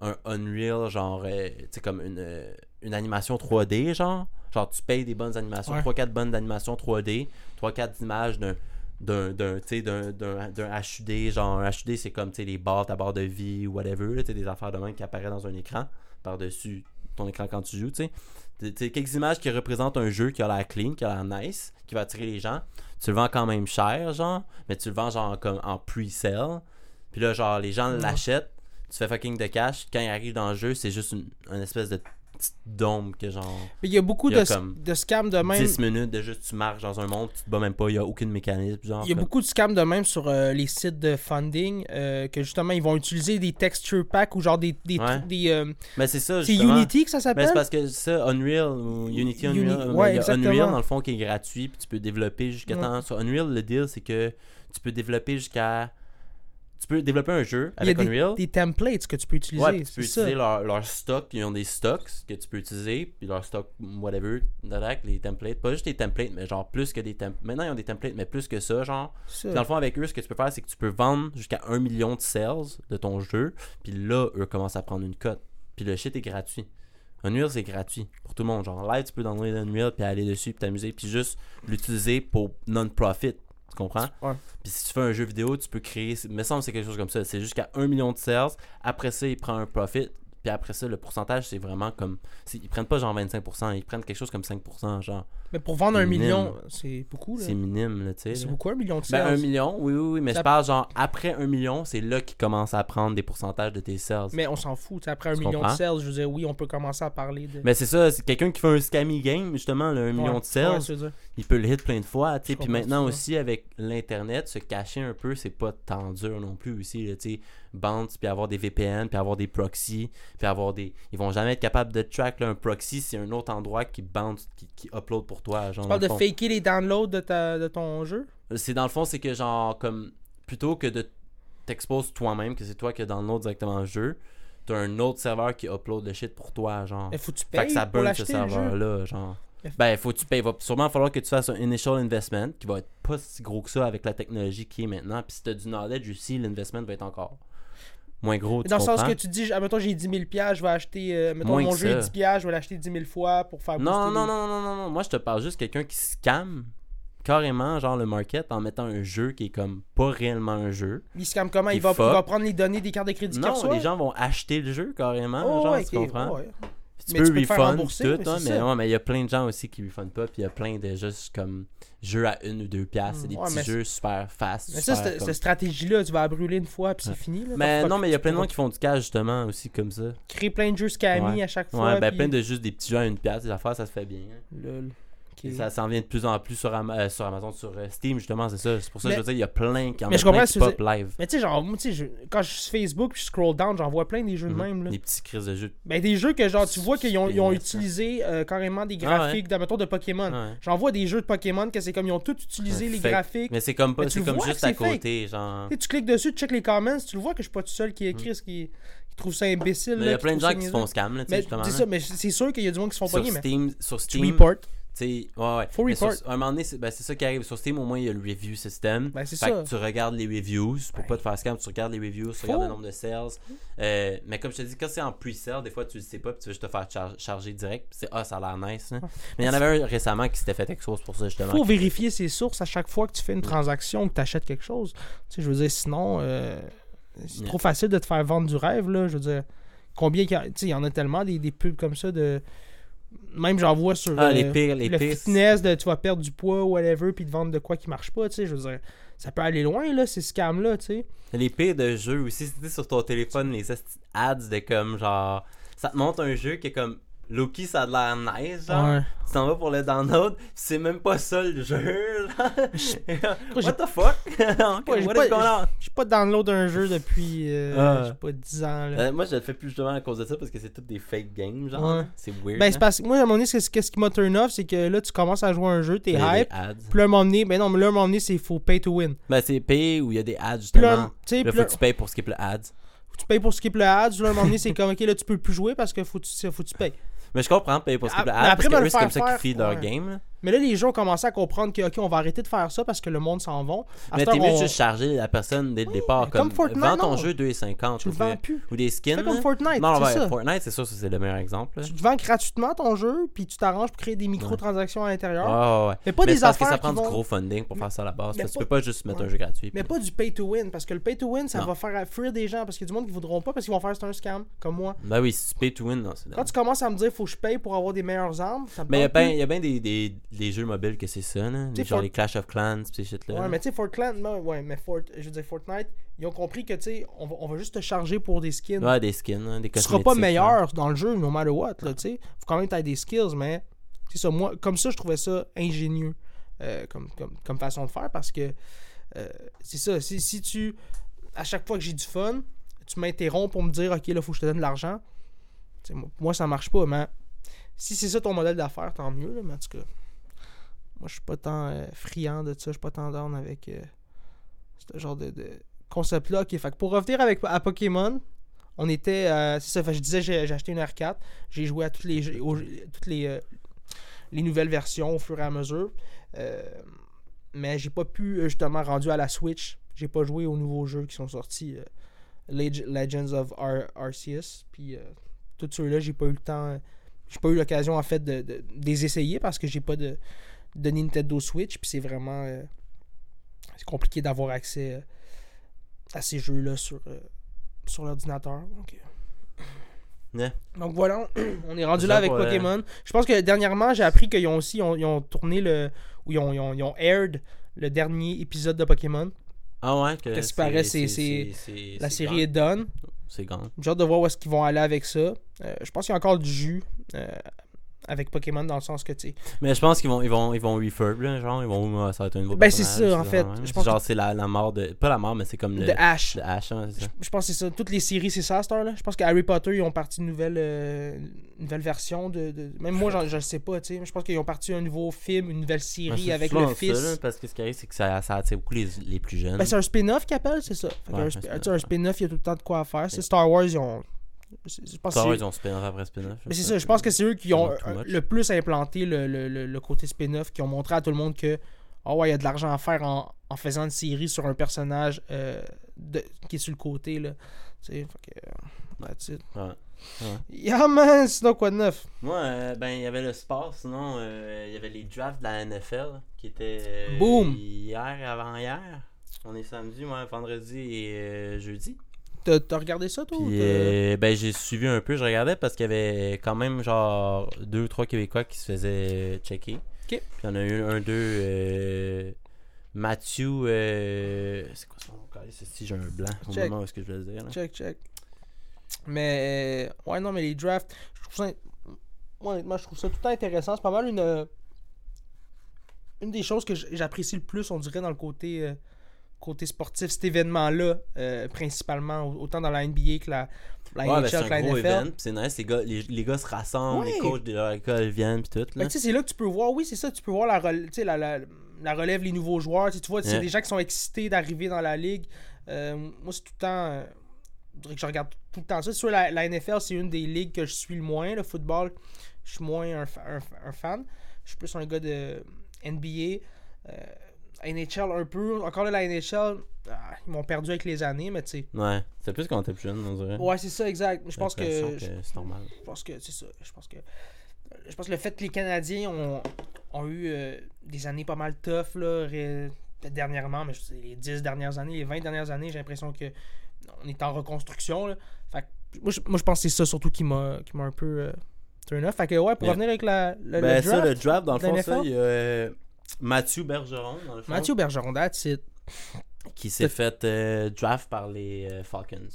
un Unreal, genre, euh, tu sais, comme une, euh, une animation 3D, genre. Genre, tu payes des bonnes animations, Ouais. 3-4 bonnes animations 3D, 3-4 images d'un d'un d'un d'un HUD genre un HUD c'est comme tu sais les barres ta barre de vie ou whatever là, tu sais, des affaires de même qui apparaissent dans un écran par dessus ton écran quand tu joues tu sais. Sais, quelques images qui représentent un jeu qui a l'air clean qui a l'air nice qui va attirer les gens. Tu le vends quand même cher genre mais tu le vends genre comme en pre-sale. Puis là genre les gens l'achètent. Tu fais fucking de cash. Quand il arrive dans le jeu c'est juste une, une espèce de petite dôme que genre Mais il y a beaucoup Il y a de, comme de scams de même. 10 minutes de juste tu marches dans un monde tu te bats même pas il y a aucune mécanisme genre Il y a comme- beaucoup de scams de même sur euh, les sites de funding euh, que justement ils vont utiliser des texture packs ou genre des des, Ouais. des, euh, mais c'est ça c'est. Unity que ça s'appelle c'est parce que ça, Unreal ou Unity Uni- Unreal, ouais, il y a. Unreal dans le fond qui est gratuit, puis tu peux développer jusqu'à Ouais. temps. Sur Unreal, le deal, c'est que tu peux développer jusqu'à. Tu peux développer un jeu il y a avec des, Unreal. des templates que tu peux utiliser Ouais, tu peux utiliser leur, leur stock, ils ont des stocks que tu peux utiliser, puis leur stock, whatever, les templates. Pas juste les templates, mais genre plus que des templates. Maintenant, ils ont des templates, mais plus que ça, genre. Puis Dans le fond, avec eux, ce que tu peux faire, c'est que tu peux vendre jusqu'à 1 million de sales de ton jeu. Puis là, eux commencent à prendre une cote. Puis le shit est gratuit. Unreal, c'est gratuit pour tout le monde. Genre, live, tu peux downloader Unreal, puis aller dessus, puis t'amuser, puis juste l'utiliser pour non-profit. Comprends? Ouais. Puis si tu fais un jeu vidéo, tu peux créer. Il me semble que c'est quelque chose comme ça. C'est jusqu'à 1 million de sales. Après ça, il prend un profit. Puis après ça, le pourcentage, c'est vraiment comme. Ils prennent pas genre 25%, ils prennent quelque chose comme 5%, genre. Mais pour vendre un Minime. million, c'est beaucoup. là. C'est minime, là, tu sais. C'est beaucoup un million de Ben, un sales. million, oui, oui, oui, mais Ça- je parle genre après un million, c'est là qu'ils commencent à prendre des pourcentages de tes sales. Mais, Mais on s'en fout. Après un Tu million de sales, je veux dire, oui, on peut commencer à parler de. c'est ça, c'est quelqu'un qui fait un scammy game, justement, là, un million de sales, ouais. Il peut le hit plein de fois, tu sais. Je Puis maintenant ça. aussi, avec l'Internet, se cacher un peu, c'est pas tant dur non plus aussi, là, tu sais. Bounce, puis avoir des VPN, puis avoir des proxys, puis avoir des... Ils vont jamais être capables de track, là, un proxy, c'est un autre endroit qui bounce, qui, qui upload pour toi, genre. Tu parles le de fond. faker les downloads de, ta, de ton jeu? C'est dans le fond, c'est que genre, comme, plutôt que de t'exposes toi-même, que c'est toi qui download directement le jeu, t'as un autre serveur qui upload le shit pour toi, genre. Faut que tu Fait que ça burn ce serveur-là, genre. Ben, faut que tu payes. Il va sûrement falloir que tu fasses un initial investment qui va être pas si gros que ça avec la technologie qui est maintenant. Puis si t'as du knowledge aussi, l'investment va être encore moins gros. Tu Dans le sens que tu dis, ah, mettons, j'ai 10 000 piastres, je vais acheter, euh, mettons, Moins mon jeu est ça. 10 piastres, je vais l'acheter 10 000 fois pour faire Non, non, non, non, non, non. Moi, je te parle juste de quelqu'un qui scam carrément, genre le market, en mettant un jeu qui est comme pas réellement un jeu. Il scam comment? Il va, il va prendre les données des cartes de crédit Non, les gens vont acheter le jeu carrément, Oh, genre, tu comprends? ouais. Mais tu tu peux refund tout, mais hein, mais ouais, mais il y a plein de gens aussi qui refundent pas, puis il y a plein de juste comme jeux à une ou deux piastres, c'est des Ouais, petits mais jeux super fast. Mais ça, super cette, comme- cette stratégie-là, tu vas la brûler une fois, puis c'est fini. Là, Mais non, mais il y a plein de gens qui font du cash justement aussi comme ça. Créer plein de jeux scammy Ouais. à chaque fois. Ouais, ben puis- plein de juste des petits jeux à une pièce, des affaires, ça se fait bien. hein. Lol. Ça s'en vient de plus en plus sur, euh, sur Amazon, sur euh, Steam justement, c'est ça. C'est pour ça que je veux dire, il y a plein qui en Mais je plein qui pop live. Mais tu sais, genre, moi, je- quand je suis sur Facebook puis je scroll down, j'en vois plein des jeux de Mhm. même. Là. Des petits crises de jeux. Ben, des jeux que, genre, tu vois qu'ils ont, ils ont utilisé euh, carrément des Ah ouais. graphiques, de, mettons, de Pokémon. Ouais. J'en vois des jeux de Pokémon que c'est comme ils ont tous utilisé Ouais, les fake. graphiques. Mais c'est comme pas, c'est comme juste à c'est fake. côté, genre. Tu cliques dessus, tu check les comments, tu le vois que je suis pas tout seul qui écrit ce qui, trouve ça imbécile. Il y a plein de gens qui se font scam, là, Mais justement. c'est là. ça, mais c'est sûr qu'il y a du monde qui se font pogner, mais Steam, sur Steam, sais, ouais, ouais. Faut sur- un moment donné, c'est ben, c'est ça qui arrive. Sur Steam, au moins, il y a le review system. Ben, c'est fait ça. que tu regardes les reviews pour Ben. pas te faire scam. Tu regardes les reviews, tu Faut. regardes le nombre de sales. Euh, mais comme je te dis, quand c'est en pre-sale, des fois, tu le sais pas puis tu veux juste te faire char- charger direct. c'est ah, ça a l'air nice. hein. Mais il y en avait un récemment qui s'était fait expose pour ça, justement. faut vérifier ses sources à chaque fois que tu fais une transaction ou que tu achètes quelque chose. Tu sais, je veux dire, sinon, euh, c'est trop facile de te faire vendre du rêve, là. Je veux dire, combien. Tu sais, il y en a tellement des, des pubs comme ça de. Même j'en vois sur. Ah, euh, les pires, les le pires. fitness de tu vas perdre du poids ou whatever puis te vendre de quoi qui marche pas, tu sais, je veux dire, ça peut aller loin là ces scams là, tu sais. Les pires de jeux aussi, c'était sur ton téléphone, les ads de comme genre. Ça te montre un jeu qui est comme. Loki, ça a de l'air nice, genre. Ouais. Tu t'en vas pour le download, c'est même pas ça le jeu, là. j'ai- What the fuck? J'ai What pas- is going on? J'ai pas download un jeu depuis euh, Ah. je sais pas 10 ans là. Euh, moi, je le fais plus justement à cause de ça parce que c'est toutes des fake games, genre. Ouais. C'est weird. Ben hein. c'est parce que moi à un moment donné qu'est-ce qui m'a turn off, c'est que là tu commences à jouer à un jeu, t'es hype, puis là à un moment donné, ben non, mais là à un moment donné c'est faut pay to win. Ben, c'est payé ou il y a des ads, là, justement. Là, faut que tu payes pour skip le ads. tu payes pour skip le ads, là à un moment donné c'est comme ok là tu peux plus jouer parce que faut tu, faut que tu payes. Mais je comprends, payer pour skip le ads. mais Parce après, que me le c'est comme faire ça qu'ils faire, feed leur ouais. game, là. Mais là les gens ont commencé à comprendre que ok on va arrêter de faire ça parce que le monde s'en va. Mais t'es mieux de on- juste charger la personne dès le départ. Comme, comme Fortnite, vends ton non. jeu 2,50. tu le ou, vends plus. ou des skins. Fais comme. Fortnite, Non, c'est ouais, ça. Fortnite, c'est sûr, ça, c'est le meilleur exemple. Tu te vends gratuitement ton jeu, puis tu t'arranges pour créer des microtransactions à l'intérieur. Ouais, ouais, ouais. Mais pas Mais des c'est parce que affaires ça prend du gros funding pour faire ça à la base. Parce que tu peux pas juste mettre Ouais. un jeu gratuit. Mais puis- pas du pay to win, parce que le pay to win, ça Non. va faire fuir des gens, parce qu'il y a du monde qui voudront pas, parce qu'ils vont faire c'est un scam, comme moi. Ben oui, si tu pay to win, non, c'est Quand tu commences à me dire faut que je paye pour avoir des meilleures armes, ça me Mais il y a bien ben des, des jeux mobiles que c'est ça, là. Les- Genre Fort- les Clash of Clans, ces shit-là. Ouais, mais tu sais, Fortnite, ouais, mais Fort, je veux dire, Fortnite, ils ont compris que, tu sais, on va, on va juste te charger pour des skins. Ouais, des skins, hein, des tu seras pas là. meilleur dans le jeu, no matter what, là, tu sais. Faut quand même que des skills, mais, c'est ça, moi, comme ça, je trouvais ça ingénieux, euh, comme, comme, comme façon de faire, parce que, euh, c'est ça, si, si tu, à chaque fois que j'ai du fun, tu m'interromps pour me dire, ok, là, faut que je te donne de l'argent, Tu moi, ça marche pas, mais si c'est ça ton modèle d'affaires, tant mieux, là, mais en tout cas, moi, je suis pas tant euh, friand de ça, je suis pas tant down avec euh, ce genre de, concept-là. Fait que pour revenir avec, à Pokémon, on était. euh, c'est ça, je disais, j'ai acheté une R4. J'ai joué à toutes les, toutes les, les nouvelles versions au fur et à mesure. Mais j'ai pas pu, justement, rendu à la Switch. J'ai pas joué aux nouveaux jeux qui sont sortis. Leg- Legends of Ar- Arceus. Puis tous ceux-là, j'ai pas eu le temps. J'ai pas eu l'occasion, en fait, de, de, de les essayer parce que j'ai pas de, de Nintendo Switch. Puis c'est vraiment. euh, c'est compliqué d'avoir accès euh, à ces jeux-là sur, euh, sur l'ordinateur. Donc, voilà, on est rendu là avec Pokémon. Je pense que dernièrement, j'ai appris qu'ils ont aussi ils ont, ils ont tourné le. ou ils ont, ils, ont, ils ont aired le dernier épisode de Pokémon. Ah ouais, que Qu'est-ce qui paraît, c'est- La série est done. C'est gone. J'ai hâte de voir où est-ce qu'ils vont aller avec ça. Euh, je pense qu'il y a encore du jus euh, avec Pokémon dans le sens que, tu sais. Mais je pense qu'ils vont, ils vont, ils vont refurb, là, genre, ils vont, ah, ça va être un nouveau Ben, c'est ça, en fait. Je pense Genre, c'est la, la mort de. Pas la mort, mais c'est comme le. De Ash. de Ash, hein. Je pense que c'est ça. Toutes les séries, c'est ça à cette heure-là. Je pense que Harry Potter, ils ont parti une nouvelle, euh, nouvelle version de, de- Même moi, je ne sais pas, tu sais. Je pense qu'ils ont parti un nouveau film, une nouvelle série avec le ça, fils. là, parce que ce qui arrive, c'est que ça, ça attire beaucoup les, les plus jeunes. Ben, c'est un spin-off qu'ils appellent, c'est ça. Fait Ouais, un un spin-off, il y a tout le temps de quoi à faire. C'est Star Wars, ils ont. C'est- Je pense Star c'est- ils ont spin-off après spin-off. Mais c'est ça, je pense que c'est eux qui ont euh, le plus implanté le, le- le- le côté spin-off, qui ont montré à tout le monde que oh ouais, il y a de l'argent à faire en, en faisant une série sur un personnage euh, de- qui est sur le côté. Là. Tu sais, fait que, euh, that's it. Ouais. Yeah man, sinon quoi de neuf? Moi, euh, ben, il y avait le sport, sinon, euh, il y avait les drafts de la NFL qui étaient euh, Boom! hier, avant-hier. On est samedi, moi, vendredi et euh, jeudi. T'as regardé ça toi? Puis, euh, ben, j'ai suivi un peu, je regardais parce qu'il y avait quand même, genre, deux ou trois Québécois qui se faisaient checker. Puis, il y en a eu un, deux, euh, Matthew, euh, c'est quoi son nom? Si j'ai un blanc au Check. moment où est-ce que je vais le dire. là. Check, check. Mais, euh, ouais, non, mais les drafts, je trouve ça. Moi, honnêtement, je trouve ça tout le temps intéressant. C'est pas mal une. Une des choses que j'apprécie le plus, on dirait, dans le côté. Euh, côté sportif, cet événement-là, euh, principalement, au- autant dans la NBA que la, la Ouais, ben, NHL c'est un gros event, c'est nice, les gars, les, les gars se rassemblent, Ouais. les coachs de leur école viennent, puis tout. Ben, Là. tu sais, c'est là que tu peux voir, oui, c'est ça, tu peux voir la, la, la, la relève, les nouveaux joueurs. Tu vois, c'est Ouais. des gens qui sont excités d'arriver dans la ligue. Euh, moi, c'est tout le temps. euh, je dirais que je regarde tout le temps ça. Sûr, la, la NFL, c'est une des ligues que je suis le moins. Le football, je suis moins un, un- un fan. Je suis plus un gars de NBA. Euh, NHL un peu. Encore là, la NHL, ah, ils m'ont perdu avec les années, mais tu sais. Ouais, c'est plus quand t'es plus jeune, on dirait. Ouais, c'est ça, exact. Je pense que. c'est normal. Je pense que c'est ça. Je pense que je pense que le fait que les Canadiens ont, ont eu euh, des années pas mal tough là, ré- peut-être dernièrement, mais je sais, les 10 dernières années, les 20 dernières années, j'ai l'impression que on est en reconstruction. Là. Fait que moi, je, moi, je pense que c'est ça surtout qui m'a qui m'a un peu euh, turn off. Fait que ouais, pour Yeah. revenir avec la, le, Ben, le ça, draft, le draft, dans le fond, ça, il y a euh, Mathieu Bergeron, dans le fond, Mathieu Bergeron, that's it. qui s'est fait euh, draft par les euh, Falcons.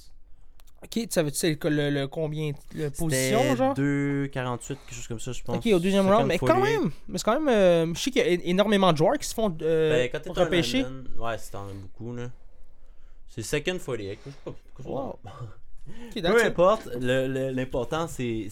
Ok, tu savais-tu c'est le, le, le combien le position, C'était genre 2,48, quelque chose comme ça, je pense. Ok, au deuxième round, mais quand 2,48. même, mais c'est quand même, euh, je sais qu'il y a énormément de joueurs qui se font euh, Ben, quand repêcher. lineman, ouais, c'est en beaucoup, là. C'est second 48. je sais pas pourquoi- Wow. Ok, Peu importe, l'important, c'est.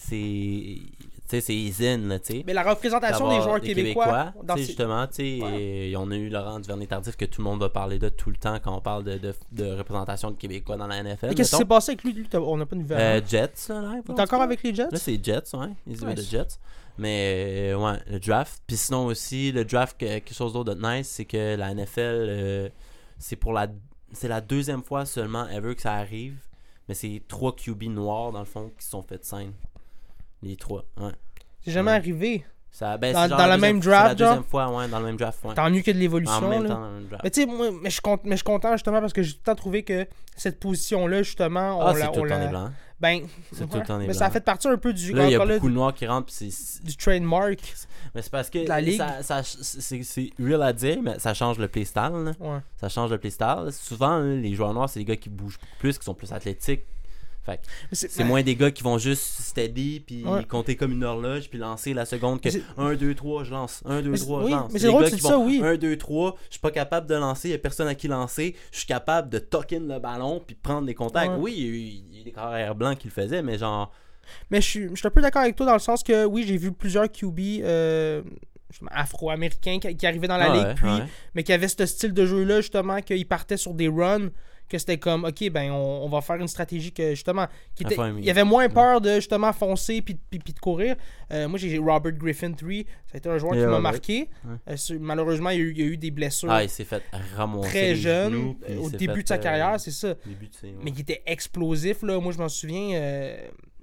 C'est- Tu sais, c'est Isin, là, tu sais. Mais la représentation des joueurs des québécois, dans ces- justement, tu sais, et on a eu Laurent Duvernay-Tardif que tout le monde va parler de tout le temps quand on parle de, de, de représentation de Québécois dans la NFL. Mais Qu'est-ce qui s'est passé avec lui, lui On n'a pas de nouvelles. Euh, hein? Jets, là, là, Il est encore avec les Jets? Là, c'est Jets, ouais. Ils Nice. de Jets. Mais, euh, ouais, le draft. Puis sinon aussi, le draft, que- quelque chose d'autre de nice, c'est que la NFL, euh, c'est pour la. C'est la deuxième fois seulement ever que ça arrive. Mais c'est trois QB noirs, dans le fond, qui sont fait sign. Les trois, ouais. C'est jamais Ouais. arrivé. Ça, ben, Dans- c'est genre dans la deuxième- même la draft, genre? deuxième fois, ouais, dans le même draft, ouais. Tant mieux que de l'évolution. Mais tu sais, moi, mais je suis cont- mais je suis content justement parce que j'ai tout le temps trouvé que cette position-là, justement, on Ah, l'a. tout le temps l'a- des blancs. Ben, C'est tout le temps des Mais ça fait partie un peu du. Là, il y a beaucoup de noirs qui rentrent, puis c'est. du trademark. Mais c'est parce que la ligue. ça, ça- c'est real à dire, mais ça change le playstyle. là. Ouais. Ça change le playstyle. Souvent, là, les joueurs noirs, c'est des gars qui bougent plus, qui sont plus athlétiques. C'est moins des gars qui vont juste steady, puis Ouais. compter comme une horloge, puis lancer la seconde que Mais c'est- 1, 2, 3, je lance. 1, 2, Mais 3, c'est- je oui, lance. mais c'est drôle gars qui ça, vont oui. 1, 2, 3, je suis pas capable de lancer, il y a personne à qui lancer, je suis capable de token le ballon, puis prendre des contacts. Ouais. Oui, il y a eu- des carrières blancs qui le faisaient, mais genre. Mais je suis, je suis un peu d'accord avec toi dans le sens que oui, j'ai vu plusieurs QB euh, afro-américains qui, qui arrivaient dans la Ah ligue, ouais, puis, ouais. mais qui avaient ce style de jeu-là, justement, qu'ils partaient sur des runs, que c'était comme, ok, ben on, on va faire une stratégie que, justement, qui était, il y avait moins peur de, justement, foncer puis, puis, puis de courir. Euh, moi, j'ai Robert Griffin 3, ça a été un joueur Yeah, qui m'a marqué. Ouais. Euh, malheureusement, il y, a eu, il y a eu des blessures Ah, il s'est fait ramoncer. très jeune, genoux, euh, il au début fait, de sa euh, carrière, c'est ça. début de ses- Mais qui était explosif, là. Moi, je m'en souviens, euh,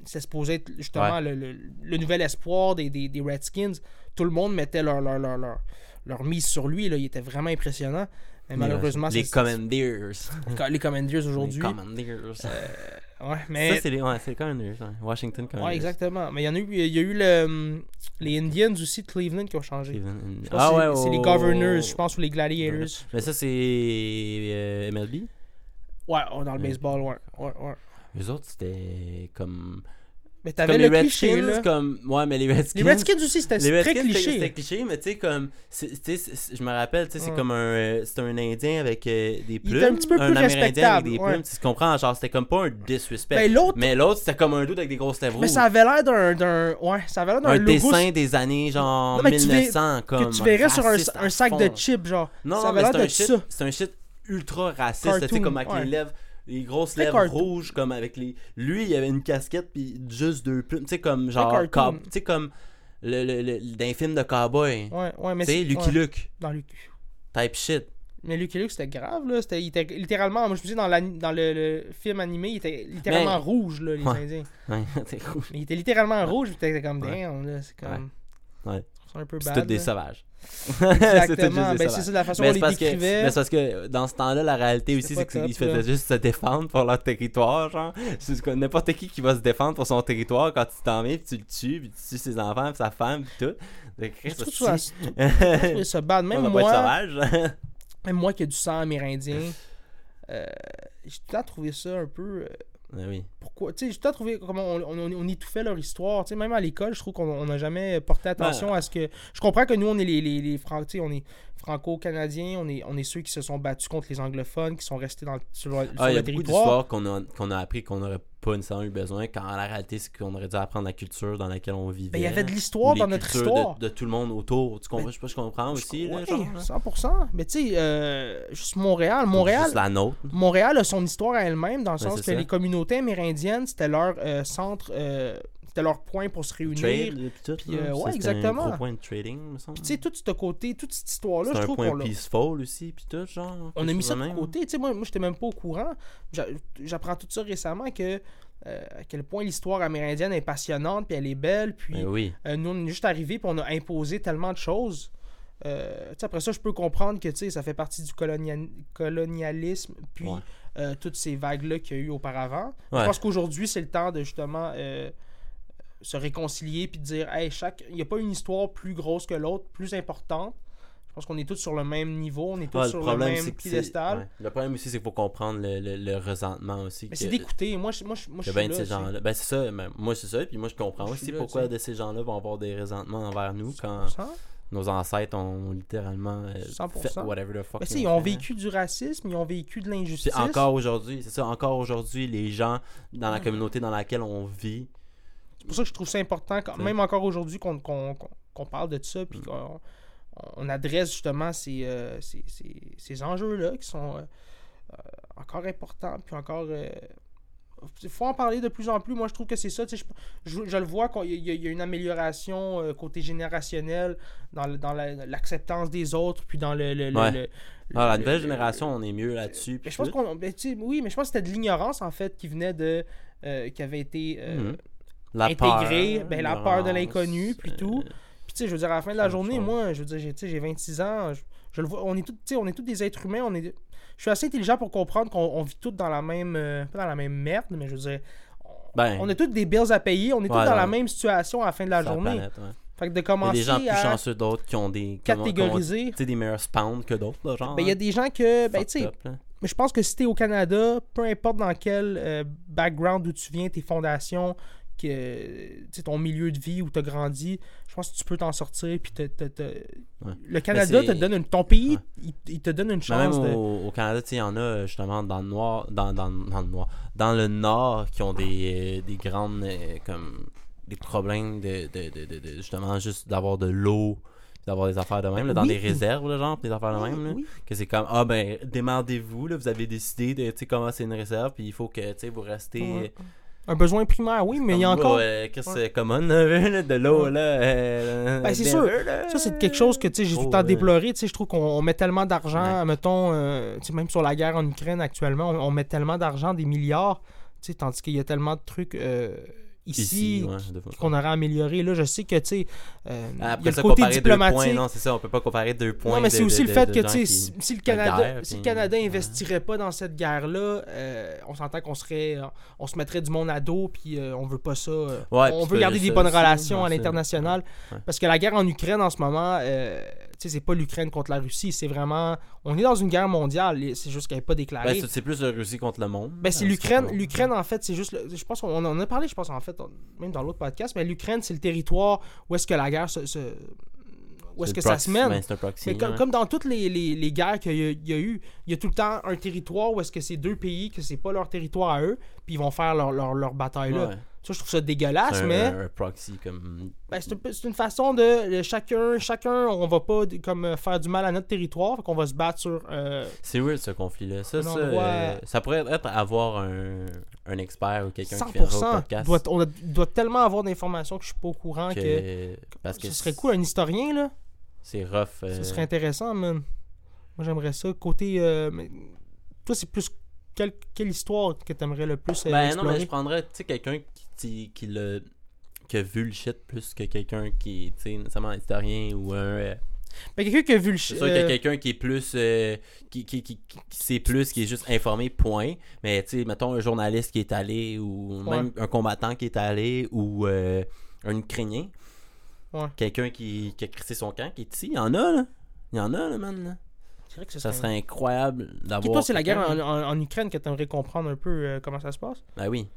c'est supposé être justement Ouais. le, le- le nouvel espoir des, des, des Redskins. Tout le monde mettait leur, leur, leur, leur, leur mise sur lui, là. Il était vraiment impressionnant. Mais malheureusement, les c'est- Commanders. les Commanders aujourd'hui. Les Commanders. Ouais, mais. Ça, c'est les, ouais, c'est les Commanders. Washington Commanders. Ouais, exactement. Mais il y en a eu, il y a eu le, hum, les Indians aussi de Cleveland qui ont changé. Cleveland. Ah ouais, c'est c'est les Governors, je pense, ou les Gladiators. Mais ça, c'est euh, MLB. Ouais, oh, dans le Ouais. baseball, ouais. ouais, ouais. Les autres, c'était comme. Mais t'avais les le cliché, Redskins, là. comme. Ouais, mais les Redskins. Les Redskins aussi, c'était Les très Redskins, c'était- C'était cliché. cliché, mais tu sais, comme. c'est- tu sais, c'est- Je me rappelle, tu sais, c'est Ouais. comme un. euh, C'était un Indien avec euh, des plumes. était un petit peu plus Amérindien avec respectable, des ouais. plumes. Tu comprends? Genre, c'était comme pas un disrespect. Ben, l'autre, mais l'autre, c'était comme un doute avec des grosses lèvres mais rouges. ça avait l'air d'un, d'un. Ouais, ça avait l'air d'un un logo dessin des années genre Non, mais tu verrais- 1900 comme que tu verrais sur un, raciste à un sac de fond. chips, genre. non ça non, avait mais l'air c'est un de shit ça. c'est un shit ultra raciste tu sais Cartoon, comme avec ouais. les lèvres les grosses lèvres cartoon. rouges comme avec les lui il avait une casquette puis juste deux plumes tu sais comme genre tu sais comme le, le, le- d'un film de cowboy Ouais, ouais, mais tu sais c'est- Lucky ouais, Luke Dans Lucky. type shit Mais Lucky Luke, c'était grave, là. C'était, il était littéralement, moi je me dis, dans, la, dans le, le film animé, il était littéralement Mais- rouge, là, les Ouais. Indiens. ouais Mais il était littéralement rouge, puis t'étais comme, Ouais. damn, là, c'est comme. Ouais. C'est un peu bad. tous des là. sauvages Exactement. Ben, c'est ça, la façon dont on les que mais c'est parce que dans ce temps-là la réalité aussi c'est qu'ils se faisaient juste se défendre pour leur territoire genre c'est n'importe qui qui va se défendre pour son territoire quand tu t'en viens puis tu le tues puis tu tues ses enfants puis sa femme puis tout trouvais ça bad. Même moi, sauvage même moi qui ai du sang amérindien, euh, j'ai tout le temps trouvé ça un peu. euh, Oui pourquoi? Tu sais, j'ai tout le trouvé comment on, on, on étouffait leur histoire. Tu sais, même à l'école, je trouve qu'on on n'a jamais porté attention à ce que. Je comprends que nous, on est les, les, les Fran- tu sais, on est franco-canadiens, on est, on est ceux qui se sont battus contre les anglophones, qui sont restés dans, le- sur, le- sur ah il y a le beaucoup territoire. d'histoires qu'on a qu'on a appris qu'on n'aurait pas nécessairement eu besoin quand la réalité c'est qu'on aurait dû apprendre la culture dans laquelle on vivait Ben, il y avait de l'histoire dans notre histoire. de, de tout le monde autour tu comprends? Ben, je sais pas je comprends aussi là, genre, là. 100%. Mais tu sais, euh, juste Montréal. Montréal, juste la nôtre Montréal a son histoire à elle-même, dans le sens que ça. les communautés amérindiennes, c'était leur euh, centre, euh, c'était leur point pour se réunir. trade puis tout Puis, euh, ouais, exactement. un gros point de trading me semble Puis tu sais, tout ce côté, toute cette histoire-là, je trouve qu'on l'a. peaceful aussi puis tout genre On a mis ça de même. côté. Tu sais, moi, moi j'étais même pas au courant. J'a- J'apprends tout ça récemment que euh, à quel point l'histoire amérindienne est passionnante, puis elle est belle, puis Ben oui euh, nous, on est juste arrivés, puis on a imposé tellement de choses. Euh, après ça, je peux comprendre que tu sais, ça fait partie du colonia- colonialisme, puis Ouais. toutes ces vagues-là qu'il y a eu auparavant. Je pense qu'aujourd'hui, c'est le temps de justement se réconcilier puis dire, hey, chaque, il n'y a pas une histoire plus grosse que l'autre, plus importante. Je pense qu'on est tous sur le même niveau, on est tous sur le même piédestal. ouais. Le problème aussi, c'est qu'il faut comprendre le, le, le resentement aussi. Mais que- c'est d'écouter. Moi, je, moi, je, moi, je ben suis de là, ces tu sais. gens-là. Ben c'est ça, ben, moi c'est ça, puis moi je comprends Je aussi là, pourquoi de ces gens-là vont avoir des resentements envers nous quand 100%. nos ancêtres ont littéralement euh, 100%. fait whatever the fuck. Sais, ils ont fait. vécu du racisme, ils ont vécu de l'injustice. Encore aujourd'hui, c'est ça, encore aujourd'hui, les gens dans la Mm. communauté dans laquelle on vit, pour ça que je trouve ça important, quand, même encore aujourd'hui, qu'on parle de ça, Mm. puis qu'on on adresse justement ces, euh, ces, ces- ces enjeux-là qui sont euh, euh, encore importants, puis encore. Il faut en parler de plus en plus. Moi, je trouve que c'est ça. Je, je- je le vois qu'il y, a- il y a une amélioration côté générationnel dans, dans la- l'acceptance des autres, puis dans le. le- le- Ouais. le- Ah, la le- nouvelle le- génération, on est mieux là-dessus. je pense qu'on. ben, oui, mais je pense que c'était de l'ignorance, en fait, qui venait de. qui avait été. Mhm. La peur, ben, la peur de l'inconnu, puis tout. Puis tu sais, je veux dire, à la fin de la journée, moi, je veux dire, j'ai, tu sais, j'ai 26 ans, je, je le vois, on est tous, tu sais, on est tous des êtres humains, on est, je suis assez intelligent pour comprendre qu'on on vit tous dans la même, euh, pas dans la même merde, mais je veux dire, on, Ben, on a tous des bills à payer, on est tous dans la même situation à la fin de la la journée. planète, ouais. Fait que de Il y a commencer des gens plus chanceux d'autres qui ont des. catégoriser, Tu sais, des meilleurs spawns que d'autres, genre. ben, il y a des gens que, ben, tu sais, mais je pense que si t'es au Canada, peu importe dans quel euh, background d'où tu viens, tes fondations, que, sais, ton milieu de vie où tu as grandi, je pense que tu peux t'en sortir. Puis te- te- te- le Canada c'est- te donne une, ton pays, Ouais. il, il te donne une Mais même chance de. au, au Canada, il y en a euh, justement dans le noir, dans, dans, dans le noir, dans le nord qui ont des, euh, des grandes euh, comme des problèmes de, de, de, justement juste d'avoir de l'eau, d'avoir des affaires de même, là, dans Oui. des réserves, là, genre, des affaires de même, là, oui. que c'est comme ah ben démerdez-vous, là, vous avez décidé de tu sais comment c'est une réserve, puis il faut que tu sais vous restez. Un besoin primaire, oui, mais il y a encore. euh, qu'est-ce que common là, de l'eau là. euh, Ben, c'est sûr. là. Ça, c'est quelque chose que tu sais, j'ai tout le Oh, temps déploré. Je trouve qu'on on met tellement d'argent, Ouais. mettons, euh, même sur la guerre en Ukraine actuellement, on, on met tellement d'argent, des milliards, tu sais, tandis qu'il y a tellement de trucs euh, ici, Ici, ouais, qu'on aurait amélioré. Là, je sais que, tu sais, euh, il y a le côté deux points, diplomatique. non, c'est ça, on peut pas comparer deux points. Non, mais c'est aussi de- le fait de- que, tu sais, si, si le Canada, guerre, si le puis- Canada ouais. investirait pas dans cette guerre-là, euh, on s'entend qu'on serait, on se mettrait du monde à dos, puis euh, on veut pas ça. euh, Ouais, on veut garder des bonnes aussi, relations à l'international, parce que la guerre en Ukraine en ce moment, euh, sais, c'est pas l'Ukraine contre la Russie, c'est vraiment, on est dans une guerre mondiale, c'est juste qu'elle n'est pas déclarée. Ben, c'est- plus la Russie contre le monde. Ben, c'est Ah, l'Ukraine. L'Ukraine, en fait, c'est juste. le- je pense qu'on en a parlé, je pense, en fait, même dans l'autre podcast, mais l'Ukraine, c'est le territoire où est-ce que la guerre se. se- où est-ce que ça se mène. ben, proxy. Mais comme, ouais. comme dans toutes les, les, les guerres qu'il y, a- il y a eu, il y a tout le temps un territoire où est-ce que c'est deux pays, que c'est pas leur territoire à eux, puis ils vont faire leur, leur, leur bataille là. Ouais. Ça, je trouve ça dégueulasse, un, mais un- un proxy comme. ben, c'est un- c'est une façon de, chacun, chacun, on va pas comme euh, faire du mal à notre territoire, fait qu'on va se battre sur. euh, C'est weird ce conflit-là. Ça, ça, endroit- euh, ça pourrait être avoir un, un expert ou quelqu'un qui fait un 100%. podcast. Doit, on a- doit tellement avoir d'informations que je suis pas au courant que. que- Parce que Ce serait cool, un historien, là. c'est rough. euh, Ce serait intéressant, man. Moi, j'aimerais ça. Côté. mais- Toi, c'est plus. Quelle, quelle histoire que t'aimerais le plus euh, Ben non, mais je prendrais tu sais, quelqu'un qui, qui, le, qui a vu le shit plus que quelqu'un qui tu sais, nécessairement historien ou un. euh, Ben, quelqu'un qui a vu le. C'est ch- sûr euh, quelqu'un qui est plus. euh, qui, qui, qui, sait plus, qui est juste informé, point. Mais tu sais, mettons un journaliste qui est allé, ou même un combattant qui est allé, ou un Ukrainien. Ouais. Quelqu'un qui, qui a crissé son camp, qui est ici. Il y en a, là. Il y en a, là, man. là. C'est que Ça serait. incroyable d'avoir. Toi, c'est la guerre en, en- en Ukraine que t'aimerais comprendre un peu euh, comment ça se passe? Ben oui.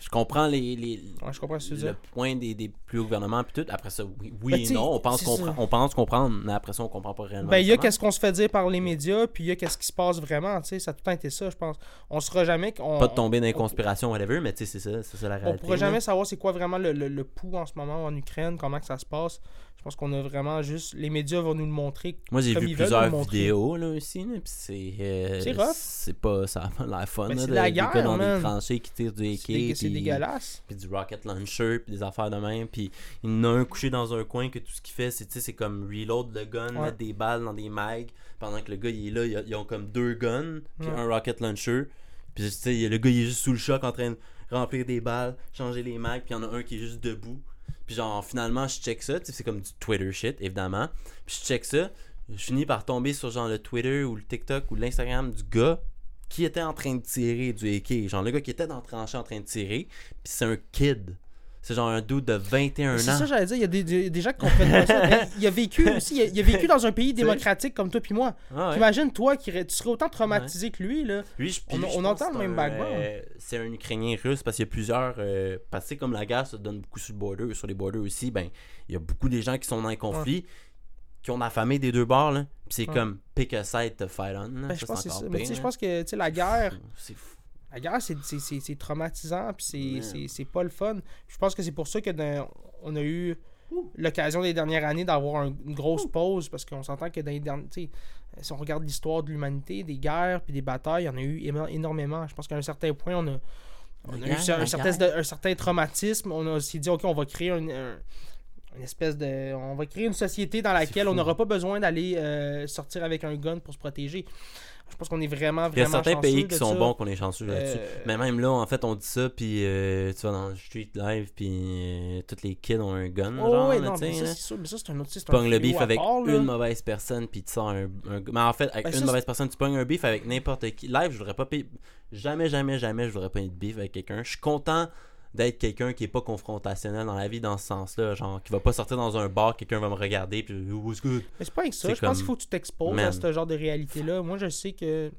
Je comprends les, les, Ouais, je comprends ce tu le point des, des plus hauts gouvernements puis tout. Après ça, oui, oui Ben, et non. On pense, on pense comprendre, mais après ça, on comprend pas réellement. Ben, il y a qu'est-ce qu'on se fait dire par les médias, puis il y a qu'est-ce qui se passe vraiment, tu sais. Ça a tout le temps été ça, je pense. On sera jamais. On, Pas de tomber dans les on- conspirations, whatever, mais tu sais, c'est ça, c'est ça la On réalité. pourra là. jamais savoir c'est quoi vraiment le, le, le pouls en ce moment en Ukraine, comment que ça se passe. Je pense qu'on a vraiment juste. Les médias vont nous le montrer. Moi, j'ai vu plusieurs vidéos là aussi, là, c'est. euh, C'est rough. C'est pas. Ça a pas l'air fun, Ben, c'est la des gars guerre, dans man. des tranchées qui tirent du AK, C'est dégueulasse. puis du rocket launcher, puis des affaires de même, puis il y en a un couché dans un coin que tout ce qu'il fait, c'est comme reload le gun, Ouais. mettre des balles dans des mags, pendant que le gars il est là, il ils ont comme deux guns, puis Ouais. un rocket launcher, puis tu sais, le gars il est juste sous le choc en train de remplir des balles, changer les mags, puis il y en a un qui est juste debout, puis genre finalement je check ça, c'est comme du Twitter shit évidemment, puis je check ça, je finis par tomber sur genre le Twitter ou le TikTok ou l'Instagram du gars qui était en train de tirer du AK. Genre le gars qui était dans le tranchée en train de tirer. Puis c'est un kid. C'est genre un dude de 21 C'est ans. ça, j'allais dire. Il y a des, des, des gens qui comprennent pas ça. Mais il a vécu aussi. Il a, il a vécu dans un pays démocratique comme toi puis moi. Ah ouais. Imagine, toi, qui, tu serais autant traumatisé que lui, là. Lui, je- On- lui, entend le c'est même un, background. euh, c'est un Ukrainien russe parce qu'il y a plusieurs. euh, parce que c'est comme la guerre se donne beaucoup sur le border, sur les borders aussi, ben il y a beaucoup des gens qui sont dans les conflits, qui ont affamé des deux bords, là. Puis c'est Ouais. comme pick a side to fight on. Ben, je pense que c'est ça. Mais je pense la guerre, C'est fou. La guerre, c'est- c'est c'est- c'est traumatisant, puis c'est- Ouais. c'est c'est pas le fun. Je pense que c'est pour ça que dans- on a eu l'occasion des dernières années d'avoir un- une grosse pause, parce qu'on s'entend que dans les dernières. Si on regarde l'histoire de l'humanité, des guerres puis des batailles, il y en a eu éma- énormément. Je pense qu'à un certain point, on a, on a eu un, certain, guerre. un certain traumatisme. On a aussi dit, OK, on va créer un- un- une espèce de. On va créer une société dans laquelle on n'aura pas besoin d'aller euh, sortir avec un gun pour se protéger. Je pense qu'on est vraiment, Il y a vraiment certains pays qui de sont ça. bons qu'on est chanceux là-dessus. Euh, Mais même là, en fait, on dit ça, puis euh, tu vas dans le street live, puis euh, tous les kids ont un gun, Oh, genre, ouais, non, tu sais, mais ça, c'est sûr, mais ça, c'est un autre. Tu pognes le beef avec part, une mauvaise personne, puis tu sors un, un- Mais en fait, avec Ben, une ça, mauvaise personne, tu pognes un beef avec n'importe qui. Live, je voudrais pas payer... Jamais, jamais, jamais, je voudrais pas être beef avec quelqu'un. Je suis content d'être quelqu'un qui est pas confrontationnel dans la vie dans ce sens-là. Genre, qui va pas sortir dans un bar, quelqu'un va me regarder, puis? Mais c'est pas avec ça. Je pense qu'il faut que tu t'exposes à ce genre de réalité-là. Moi, je sais que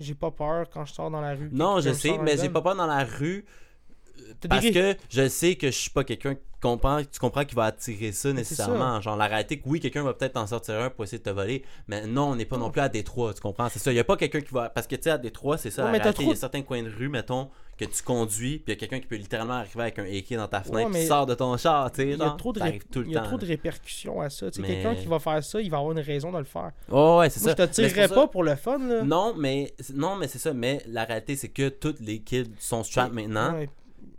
j'ai pas peur quand je sors dans la rue. Non, je sais, mais j'ai pas peur dans la rue. Parce que je sais que je suis pas quelqu'un qui comprend, tu comprends qu'il va attirer ça nécessairement. Genre, la réalité, que oui, quelqu'un va peut-être en sortir un pour essayer de te voler, mais non, on n'est pas non plus à Détroit, tu comprends? C'est ça, il y a pas quelqu'un qui va. Parce que tu sais, à Détroit, c'est ça, Ouais, la il y a certains coins de rue, mettons, que tu conduis, puis il y a quelqu'un qui peut littéralement arriver avec un AK dans ta fenêtre, mais qui sort de ton char, tu sais. Il y a trop de, ça ré- arrive tout le il y a temps. trop de là. répercussions à ça. Mais- Quelqu'un qui va faire ça, il va avoir une raison de le faire. Oh, ouais, c'est ça. je te tirerais ça- pas pour le fun. Là. Non, mais non, mais c'est ça. Mais la réalité, c'est que tous les kids sont strapped maintenant. Ouais.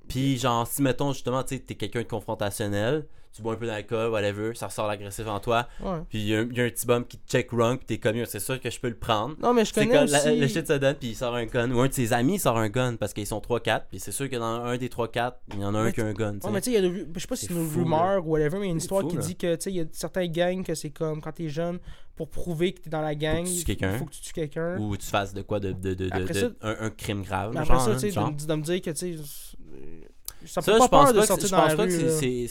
Puis, genre, si mettons justement, tu sais, t'es quelqu'un de confrontationnel, tu bois un peu d'alcool, whatever, ça ressort l'agressif en toi, Ouais. puis il y, a un- il y a un petit bum qui te check wrong, puis t'es comme, c'est sûr que je peux le prendre. Non, mais je connais comme aussi... la- le shit se donne, puis il sort un gun. Ou un de ses amis sort un gun parce qu'ils sont 3-4, puis c'est sûr que dans un des 3-4, il y en a un qui a un gun. Ouais, mais tu sais, il y a de- je sais pas si C'est une rumeur ou whatever, mais il y a une histoire fou, qui là. dit que, tu sais, il y a certains gangs que c'est comme quand t'es jeune, pour prouver que t'es dans la gang, tu tues il quelqu'un. faut que tu tues quelqu'un. Ou tu fasses de quoi de, de, de, ça- un, un crime grave. Mais genre, après ça, hein, tu sais, genre. de, de me dire que, tu sais, ça je pense pas que, je pense pas que c'est-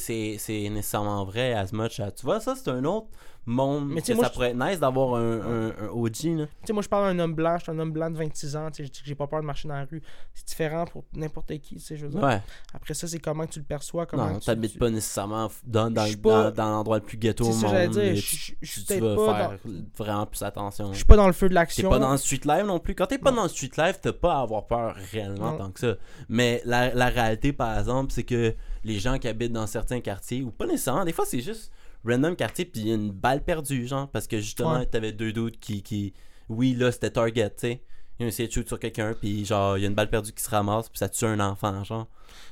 nécessairement vrai as much. as- Tu vois, ça, c'est un autre monde. Mais que tu sais, moi, ça je- pourrait être nice d'avoir un, un, un OG. Tu sais, moi, je parle d'un homme blanc, je suis un homme blanc de 26 ans, tu sais, je dis que j'ai pas peur de marcher dans la rue. C'est différent pour n'importe qui, tu sais, je veux dire. Ouais. Après ça, c'est comment tu le perçois, comment Non, tu... t'habites tu- pas nécessairement dans, dans, pas- dans, dans l'endroit le plus ghetto au monde. dire, tu- tu, tu peut-être vas pas faire vraiment plus attention. Je suis pas dans le feu de T'es l'action. pas dans le street life non plus. Quand t'es pas Non. dans le street life, t'as pas à avoir peur réellement Non. tant que ça. Mais la, la réalité, par exemple, c'est que les gens qui habitent dans certains quartiers, ou pas nécessairement, des fois c'est juste random quartier, puis il y a une balle perdue, genre, parce que justement, Ouais. t'avais deux doutes qui, qui. Oui, là, c'était target, tu sais. Ils ont essayé de shoot sur quelqu'un, puis genre, il y a une balle perdue qui se ramasse, puis ça tue un enfant, genre.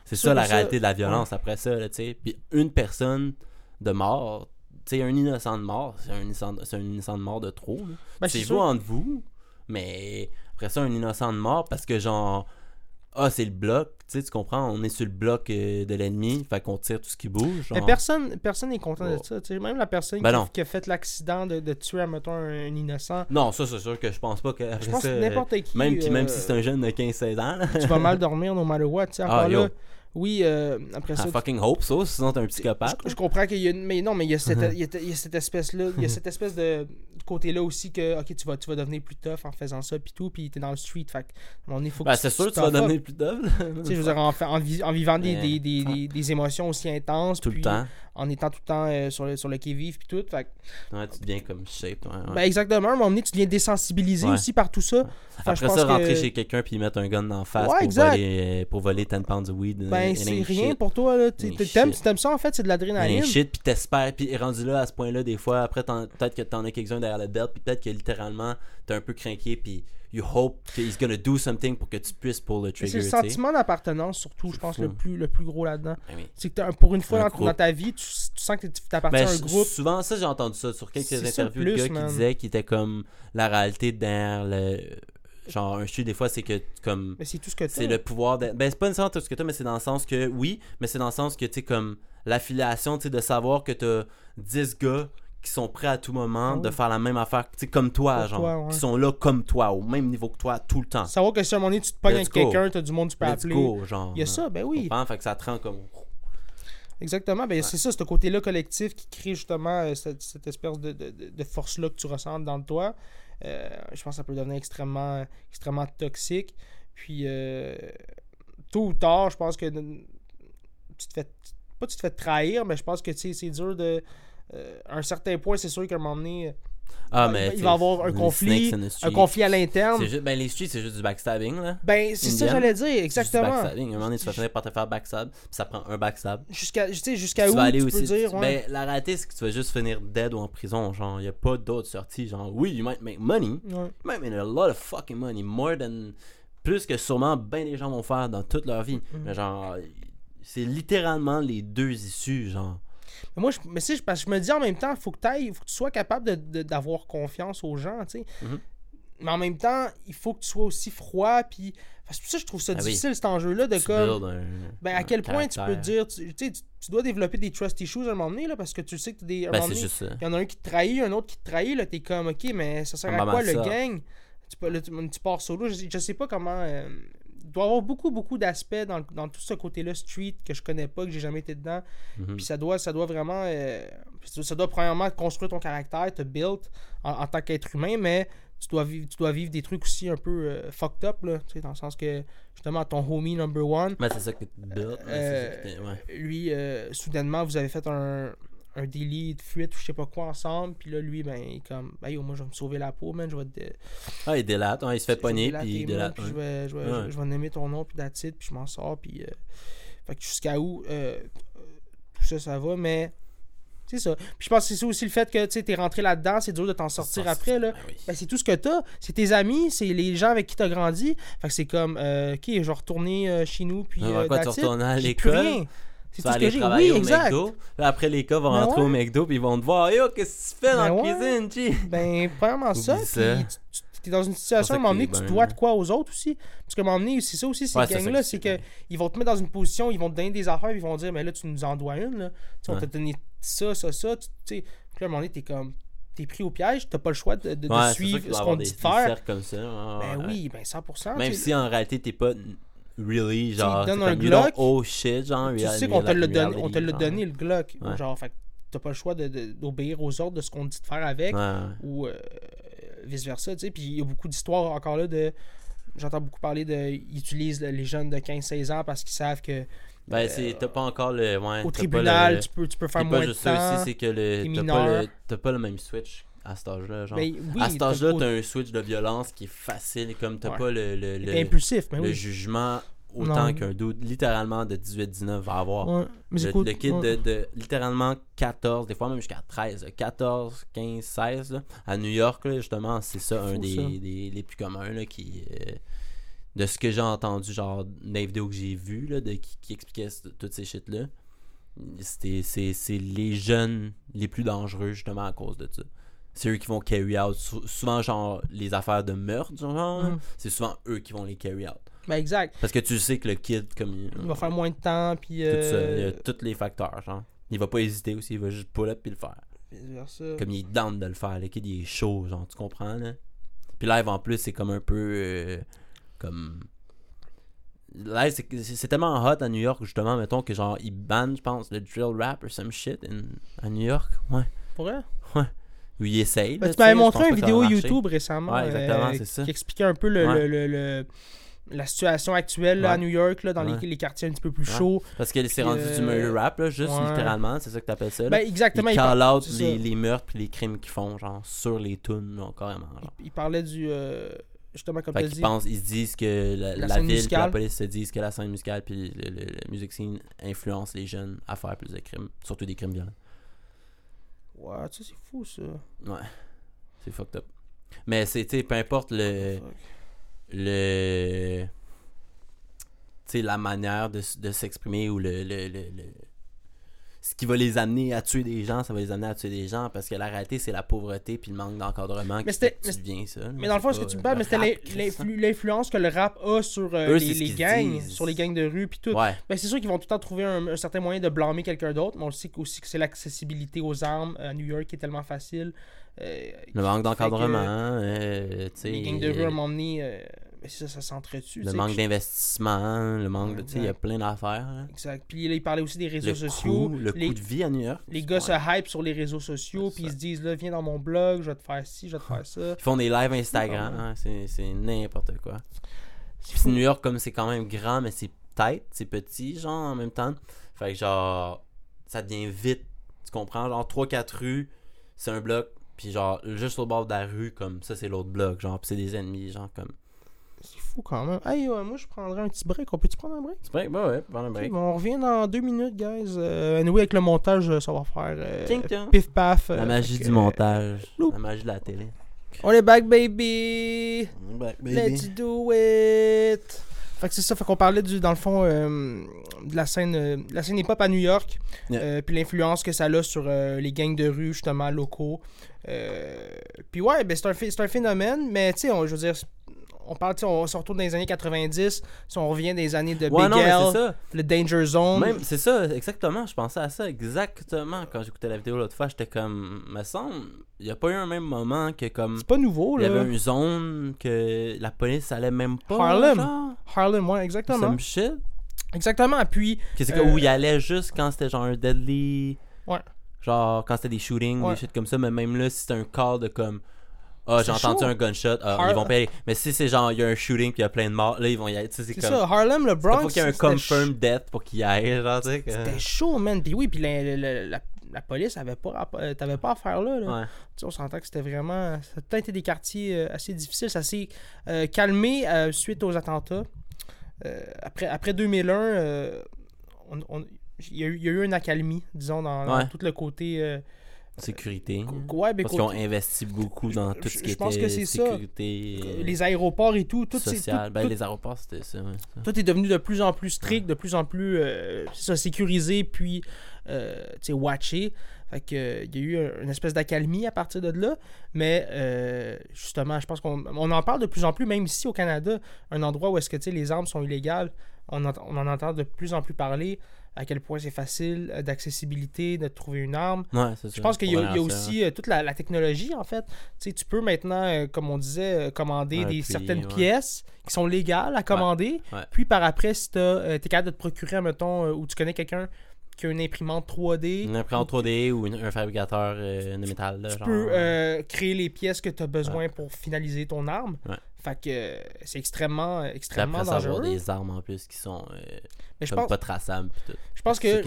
C'est Ça, ça, la ça- réalité de la violence après ça, tu sais. Puis une personne de mort, tu sais, un innocent de mort, c'est un innocent, c'est un innocent de mort de trop. Ben, c'est c'est vous sûr. entre vous, mais après ça, un innocent de mort parce que genre, ah, c'est le bloc, tu sais, tu comprends, on est sur le bloc euh, de l'ennemi, fait qu'on tire tout ce qui bouge. Mais genre. personne personne n'est content de ça. tu sais. Même la personne Ben qui, a fait l'accident de, de tuer, mettons, un, un innocent. Non, ça, c'est sûr que je pense pas que. Je pense ça, que n'importe qui. Même, même euh, si c'est un jeune de 15-16 ans, là. tu vas mal dormir no matter what. tu sais. Ah, yo. là, oui, euh, après ça. I fucking hope so, sinon t'es un psychopathe. Je, je comprends qu'il y a une... Mais non, mais il y a cette, il y a, il y a cette espèce-là, il y a cette espèce de côté-là aussi que, ok, tu vas, tu vas devenir plus tough en faisant ça, puis tout, puis t'es dans le street, fait moment donné, faut que Ben, c'est sûr que tu tough vas donner plus d'œuvre. Tu sais, je veux dire, en, vivant des, Mais- des, des, des, des émotions aussi intenses, Tout le temps. En étant tout le temps euh, sur, le, sur le qui-vive, puis tout, fait Ouais, tu deviens comme shape. Ouais, ouais. Ben exactement, à un moment donné, tu deviens désensibilisé aussi par tout ça. Fait que je Après pense ça, rentrer que- chez quelqu'un puis mettre un gun la face Ouais, pour, exact. voler, euh, pour voler 10 pounds de weed. euh, Ben c'est rien shit. pour toi, là. T'aimes, t'aimes ça en fait, c'est de l'adrénaline. shit, puis t'espères, puis rendu là à ce point-là, des fois, après, peut-être que t'en as quelques-uns derrière le belt, puis peut-être que littéralement, t'es un peu craqué, puis you hope he's gonna do something pour que tu puisses pull le trigger, C'est le sentiment d'appartenance surtout, je pense, fou. le plus, le plus gros là-dedans. Ben oui. C'est que pour une fois Un dans, ta vie, tu, tu sens que tu t'appartiens Ben, à un groupe. souvent, ça, j'ai entendu ça sur quelques interviews de plus, gars man. qui disaient qu'il était comme la réalité derrière le. Genre, un chute, des fois, c'est que, comme. Mais c'est tout ce que C'est le pouvoir de... Ben, c'est pas nécessairement tout ce que t'as, mais c'est dans le sens que, oui, mais c'est dans le sens que, tu sais, comme l'affiliation, tu sais, de savoir que t'as 10 gars qui sont prêts à tout moment Ah de faire la même affaire, tu sais, comme toi, Pour genre. toi, ouais. Qui sont là comme toi, au même niveau que toi, tout le temps. Savoir que si à un moment donné, tu te pognes avec quelqu'un, t'as du monde tu peux Let's appeler. go, genre. Il y a ça, ben oui. comprends? Fait que ça te rend comme... Exactement, ben Ouais. c'est ça, ce côté-là collectif qui crée justement euh, cette, cette espèce de, de, de- de force-là que tu ressens dans toi. Euh, je pense que ça peut devenir extrêmement, extrêmement toxique. Puis, euh, tôt ou tard, je pense que tu te fais, pas tu te fais trahir, mais je pense que c'est dur de. Euh, à un certain point, c'est sûr qu'à un moment donné, Ah, il mais... va- il tu va sais, avoir un conflit, un conflit à l'interne. C'est juste... Ben, les streets, c'est juste du backstabbing, là. Ben, c'est ça que j'allais dire, C'est juste du exactement. backstabbing. À un moment donné, tu vas finir par te faire backstab, puis ça prend un backstab. Jusqu'à tu sais, jusqu'à tu où vas aller tu aussi. peux dire, ouais. Ben, la réalité, c'est que tu vas juste finir dead ou en prison. Genre, il n'y a pas d'autres sorties. Genre, oui, you might make money. Ouais. You might make a lot of fucking money. More than. Plus que sûrement ben des gens vont faire dans toute leur vie. Mhm. Mais genre, c'est littéralement les deux issues. Genre, Mais moi, je, mais c'est parce que je me dis en même temps, il faut que tu faut que tu sois capable de- de- d'avoir confiance aux gens, tu sais. Mhm. Mais en même temps, il faut que tu sois aussi froid, puis... C'est pour ça que je trouve ça Ah oui. difficile, cet enjeu-là, de tu comme... un. Ben, à quel point tu peux te dire... Tu, tu sais, tu- tu dois développer des trust issues à un moment donné, là, parce que tu sais que t'as des... Ben. Il y en a un qui te trahit, un autre qui te trahit, là, t'es comme, ok, mais ça sert à quoi le ça. gang? Tu, peux- là, tu, tu pars solo, je, sais- je sais pas comment. euh, doit y avoir beaucoup, beaucoup d'aspects dans, dans tout ce côté-là, street, que je connais pas, que j'ai jamais été dedans. Mhm. Puis ça doit, ça doit vraiment. euh, ça doit premièrement construire ton caractère, te build en, en tant qu'être humain, mais tu dois, vivre, tu dois vivre des trucs aussi un peu euh, fucked up, là, tu sais, dans le sens que justement ton homie number one, Ben, c'est ça que tu build. mais ouais. lui, euh, soudainement, vous avez fait un, un délit de fuite ou je sais pas quoi ensemble, puis là, lui, ben, il est comme, yo, moi, je vais me sauver la peau, man, je vais te. Ah, il délate. hein, il se fait pogner, puis il délate. puis je vais, je vais, Ouais. je, vais nommer ton nom, puis it, puis je m'en sors, puis. euh, fait que jusqu'à où euh, tout ça, ça va, mais C'est ça. Puis je pense que c'est aussi le fait que tu es rentré là-dedans, c'est dur de t'en sortir Ça, après. Là. Ben oui. Ben, c'est tout ce que t'as. C'est tes amis, c'est les gens avec qui t'as grandi. Fait que c'est comme, euh, ok, je vais retourner euh, chez nous, puis Ah, quoi, tu retournes à l'école? C'est Tu tout vas ce que aller j'ai? travailler Oui, au exact. McDo. Après, les gars vont Ben rentrer ouais. au McDo, puis ils vont te voir. Yo, qu'est-ce que tu fais dans Ben la ouais. cuisine, G? Ben, premièrement ça, puis tu t'es dans une situation à un moment que donné que tu dois de quoi aux autres aussi? Parce qu'à un moment donné, c'est ça aussi, ces Ouais, gangs-là, que c'est c'est, que ils vont te mettre dans une position, ils vont te donner des affaires, puis ils vont dire, mais là, tu nous en dois une, là. Tu sais, on t'a donné ça, ça, ça, tu sais. Puis là, à un moment donné, t'es comme, t'es pris au piège, t'as pas le choix de, de- Ouais, suivre ce qu'on dit de faire. comme ça. Ben ouais. oui, ben 100%. Même si en réalité, t'es pas really, genre, t'es un comme, Glock, oh shit, genre, Tu sais qu'on te l'a donné, on te l'a donné le Glock. Ouais. Genre, fait que t'as pas le choix d'obéir aux ordres de ce qu'on dit de faire avec. Ouais, ou euh, vice versa, tu sais. Puis il y a beaucoup d'histoires encore là de. J'entends beaucoup parler de. Ils utilisent les jeunes de 15-16 ans parce qu'ils savent que Ben, c'est, t'as pas encore le. Ouais, au pas tribunal, le- tu, peux, tu peux faire pas moins de juste temps. aussi, c'est que le, t'as, pas le, t'as pas le même switch à cet âge-là. Genre. Ben, oui, à cet t'as âge-là, t'as un switch de violence qui est facile, comme t'as Ouais. pas le, le, le, t'es impulsif, mais le oui. jugement autant qu'un dude littéralement de 18-19 va avoir. Ouais, mais le, le kid ouais. de, de littéralement 14, des fois même jusqu'à 13, là, 14, 15, 16, là, à New York, là, justement, c'est ça, un des, ça. des- les plus communs, là, qui, euh, de ce que j'ai entendu, genre, dans les vidéos que j'ai vues, là, de, qui, qui expliquait ce- toutes ces shit-là, c'était, c'est, c'est les jeunes les plus dangereux, justement, à cause de ça. C'est eux qui vont carry out, sou- souvent, genre, les affaires de meurtre, genre, Mm. c'est souvent eux qui vont les carry out. Ben, exact. Parce que tu sais que le kid, comme il, Il va faire moins de temps, puis. tout ça, il y a Euh, tous les facteurs, genre. Il va pas hésiter aussi, il va juste pull up puis le faire. vice versa. Comme il est down de le faire, le kid il est chaud, genre, tu comprends, là? Puis live en plus, c'est comme un peu. euh, comme. Live, c'est tellement hot à New York, justement, mettons que genre, ils bannent, je pense, le drill rap or some shit in- à New York. Ouais. Pour vrai? Ou ils essayent. Ben, là, tu tu m'avais montré pense une ça vidéo. YouTube récemment Ouais, exactement, euh, ça. qui expliquait un peu le, Ouais. le- le- la situation actuelle là, à. New York, là, dans les- les, quartiers un petit peu plus chauds. Parce que c'est Puis, rendu du euh, murder rap, là, juste littéralement, c'est ça que t'appelles ça. là. Ben, exactement. ils il, call out les, ça. les meurtres puis les crimes qu'ils font, genre, sur les tunes, carrément. genre. il parlait du. euh, justement, comme tu dit. pensent, ils se disent que la, La la ville et la police se disent que la scène musicale puis la music scene influence les jeunes à faire plus de crimes, surtout des crimes violents. Ouais, tu sais, c'est fou ça. Ouais, c'est fucked up. Mais c'est, tu peu importe le, le, tu sais, la manière de, de s'exprimer ou le, le, le, le- ce qui va les amener à tuer des gens, ça va les amener à tuer des gens parce que la réalité c'est la pauvreté puis le manque d'encadrement qui fait que tu deviens ça. Mais dans le fond, ce que tu me parles, mais c'était l'in- l'influ- l'influence que le rap a sur euh, Eux, les, gangs, disent. sur les gangs de rue, puis tout. Ouais, Ben, c'est sûr qu'ils vont tout le temps trouver un, un certain moyen de blâmer quelqu'un d'autre, mais on sait aussi que c'est l'accessibilité aux armes à New York qui est tellement facile. euh, le manque d'encadrement, euh, tu sais, Les gangs de rue, à un moment donné, c'est ça, ça s'entretue. tu Le manque d'investissement, le manque de. Tu sais, il y a plein d'affaires. là. Exact. Puis là, il parlait aussi des réseaux Le sociaux. coût, le les, coût de vie à New York. les gars se hype sur les réseaux sociaux, puis ils se disent, là, viens dans mon blog, je vais te faire ci, je vais te faire ça. Ils font des lives Instagram, quand hein, c'est n'importe quoi. Puis. New York, comme c'est quand même grand, mais c'est tête, c'est petit, genre, en même temps. Fait que, genre, ça devient vite. Tu comprends? Genre, 3-4 rues, c'est un bloc. Puis, genre, juste au bord de la rue, comme ça, c'est l'autre bloc. Genre, puis c'est des ennemis, genre, comme. Fou quand même. Hey, ouais, moi, je prendrais un petit break. On peut-tu prendre un break? Vrai, bah ouais, prendre un break. bon, on revient dans deux minutes, guys. Euh, anyway, avec le montage, euh, ça va faire euh, pif paf. euh, La magie du montage. loup. La magie de la télé. On est back, baby! Back, Let's do it! Fait que c'est ça, fait qu'on parlait du, dans le fond euh, de la scène, euh, de la scène hip-hop à New York, Yeah. euh, puis l'influence que ça a sur euh, les gangs de rue, justement, locaux. Euh, puis ouais, ben c'est un, un phénomène, mais tu sais, on- je veux dire, on parle, on se retourne dans les années 90, si on revient des années de Ouais, Big non, L, ça. le Danger Zone. Même, c'est ça, exactement. Je pensais à ça exactement quand j'écoutais la vidéo l'autre fois. J'étais comme, me semble, il n'y a pas eu un même moment que comme. C'est pas nouveau, Il y là. avait une zone que la police allait même pas. Harlem. Genre, Harlem, ouais, exactement. some shit. Exactement, puis c'est que Euh, où il allait juste quand c'était genre un deadly. Ouais. Genre quand c'était des shootings, Ouais. des shit comme ça. Mais même là, si c'était un call de comme. Ah, j'ai entendu chaud. un gunshot. Ah, Har- ils vont payer. Mais si c'est genre, il y a un shooting puis il y a plein de morts, là, ils vont y aller. Tu sais, c'est c'est comme. ça, Harlem, le Il Bronx. faut qu'il y ait un confirmed death pour qu'il y aille. Genre, tu sais. que- C'était chaud, man. Puis oui, puis la, la, la- la police avait pas, euh, t'avais pas affaire là. là. Ouais. Tu sais, on s'entend que c'était vraiment. Ça a peut-être été des quartiers euh, assez difficiles. Ça s'est euh, calmé euh, suite aux attentats. Après, après 2001, euh, on, on- il y, a eu, il y a eu une accalmie, disons, dans, dans Ouais. tout le côté. Sécurité. ouais, ben, Parce qu'ils ont côté- investi beaucoup dans tout ce qui je pense était que c'est ça. sécurité. euh, les aéroports et tout, tout, social. tout- ben, tout- les aéroports, c'était ça. ouais, ça. tout est devenu de plus en plus strict, de plus en plus euh, ça, sécurisé, puis euh, watché. Fait que, il y a eu un- une espèce d'accalmie à partir de là. Mais euh, justement, je pense qu'on on en parle de plus en plus, même ici au Canada, un endroit où est-ce que les armes sont illégales. On, on en entend de plus en plus parler, à quel point c'est facile euh, d'accessibilité, de trouver une arme. Ouais, c'est ça. Je pense qu'il y, a- il y a aussi euh, toute la, la technologie, en fait. Tu sais, tu peux maintenant, euh, comme on disait, euh, commander Ouais, des, puis, certaines ouais. pièces qui sont légales à commander. Puis par après, si tu es capable de te procurer, mettons, ou tu connais quelqu'un qui a une imprimante 3D, Une imprimante 3D ou une- un fabricateur euh, de métal. Là, tu genre, peux euh, créer les pièces que tu as besoin pour finaliser ton arme. Ouais. Fait que euh, c'est extrêmement, extrêmement après ça, avoir dangereux. des armes en plus qui sont euh, Mais je comme pense, pas traçables. tout. je pense que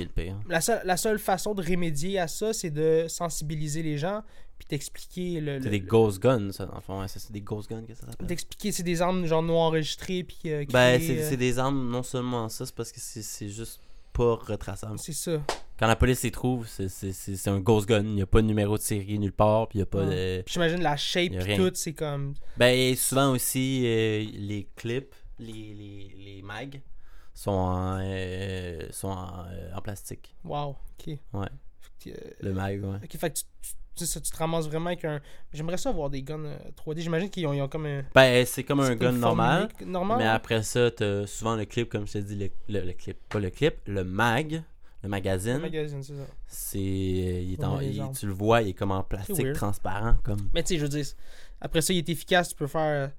la seule, la seule façon de remédier à ça, c'est de sensibiliser les gens puis d'expliquer le, C'est le- des ghost guns, ça, dans le fond. Ouais, ça, c'est des ghost guns que ça s'appelle. d'expliquer c'est des armes genre non enregistrées puis euh, Ben, c'est euh, des armes, non seulement ça, c'est parce que c'est juste pas retraçable. c'est ça Quand la police les trouve, c'est- c'est c'est- c'est un ghost gun. Il n'y a pas de numéro de série nulle part, puis il n'y a pas de. J'imagine la shape rien. tout c'est comme Ben, et souvent aussi, euh, les clips, les, les, les mags sont en, euh, sont en, euh, en plastique. wow ok Ouais. Que, euh, Le mag, ouais. ok fait que tu, ça, tu te ramasses vraiment avec un j'aimerais ça avoir des guns euh, 3D j'imagine qu'ils ont, ont comme un Ben, c'est comme un gun normal. Mais ouais. après ça, t'as souvent le clip, comme je t'ai dit, le, le, le clip. Pas le clip, le mag, le magazine. Le magazine c'est ça C'est. euh, il est en- il- tu le vois, il est comme en plastique transparent. Comme... mais tu sais je veux dire après ça il est efficace tu peux faire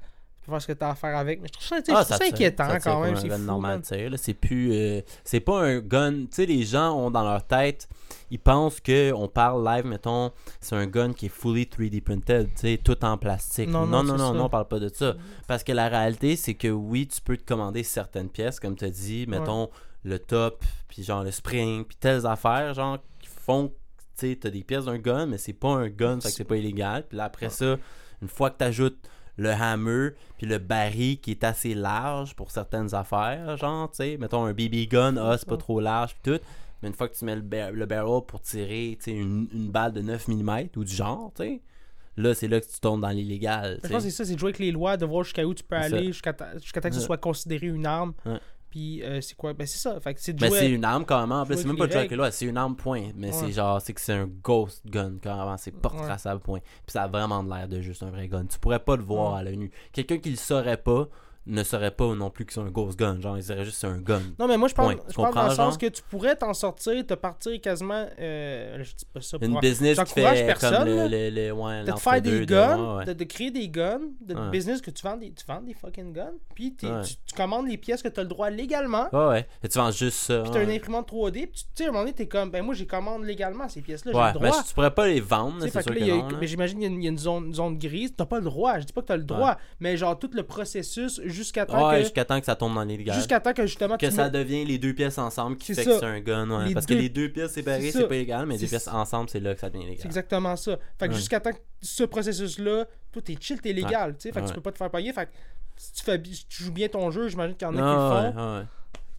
peux faire ce que tu as à faire avec mais je trouve ça, Ah, ça inquiétant Ça tire quand même c'est gun fou normal. C'est plus. euh, c'est pas un gun. Tu sais, les gens ont dans leur tête. Ils pensent que on parle live, mettons, c'est un gun qui est fully 3D printed, tu sais, tout en plastique. Non, Non, non, non, non, on parle pas de ça. Parce que la réalité, c'est que oui, tu peux te commander certaines pièces, comme tu as dit, mettons, le top, puis genre le spring, puis telles affaires, genre, qui font, tu sais, t'as des pièces d'un gun, mais c'est pas un gun, fait que c'est pas illégal. Puis là, après ça, une fois que tu ajoutes le hammer, puis le baril qui est assez large pour certaines affaires, genre, tu sais, mettons un BB gun, ah, c'est pas trop large, puis tout. Mais une fois que tu mets le, bar- le barrel pour tirer, tu sais, une, une balle de 9 mm ou du genre, tu sais, là, c'est là que tu tombes dans l'illégal, Je pense que c'est ça, c'est de jouer avec les lois, de voir jusqu'à où tu peux aller, jusqu'à jusqu'à temps que ce soit considéré une arme. Ouais. Puis euh, c'est quoi? Ben c'est ça. Fait que c'est Mais c'est une arme carrément. En plus, c'est même pas les lois, c'est une arme point. Mais Ouais. c'est genre, c'est que c'est un ghost gun carrément. C'est pas Ouais. retraçable point. Puis ça a vraiment de l'air de juste un vrai gun. Tu pourrais pas le voir Ouais. à l'œil nu. Quelqu'un qui le saurait pas ne saurait pas non plus que c'est un ghost gun. Genre, il dirait juste un gun. Non, mais moi je Point. je parle dans le sens que tu pourrais t'en sortir, te partir quasiment. Euh, je dis pas ça pour. Une business qui fait personne, comme le, le, le- ouais, de te faire des de- guns, ouais. de, de créer des guns, de Ouais. business que tu vends des, tu vends des fucking guns, puis t'es- tu, tu commandes les pièces que tu as le droit légalement, Ouais, ouais. Et tu vends juste ça. puis tu as une imprimante 3D, puis tu sais, à un moment donné, tu es comme, ben moi j'ai commande légalement ces pièces-là, j'ai Ouais, le mais droit. tu pourrais pas les vendre, c'est sûr que a- non. là. mais j'imagine qu'il y a une, il y a une zone, une zone grise. T'as pas le droit. Je dis pas que t'as le droit, mais genre tout le processus jusqu'à temps Ouais, que jusqu'à temps que ça tombe dans l'illégal. jusqu'à temps que justement que tu ça mets- devient les deux pièces ensemble qui C'est fait que ça. c'est un gun. ouais. Les Parce deux- que les deux pièces séparées, C'est c'est pas légal, mais les deux C'est pièces ensemble, c'est là que ça devient C'est légal. exactement ça. Fait que Ouais. jusqu'à temps que ce processus-là, toi t'es chill, t'es légal, tu sais, fait que tu peux pas te faire payer. Fait que si tu, fais, si tu joues bien ton jeu, j'imagine qu'il y en a qui le font.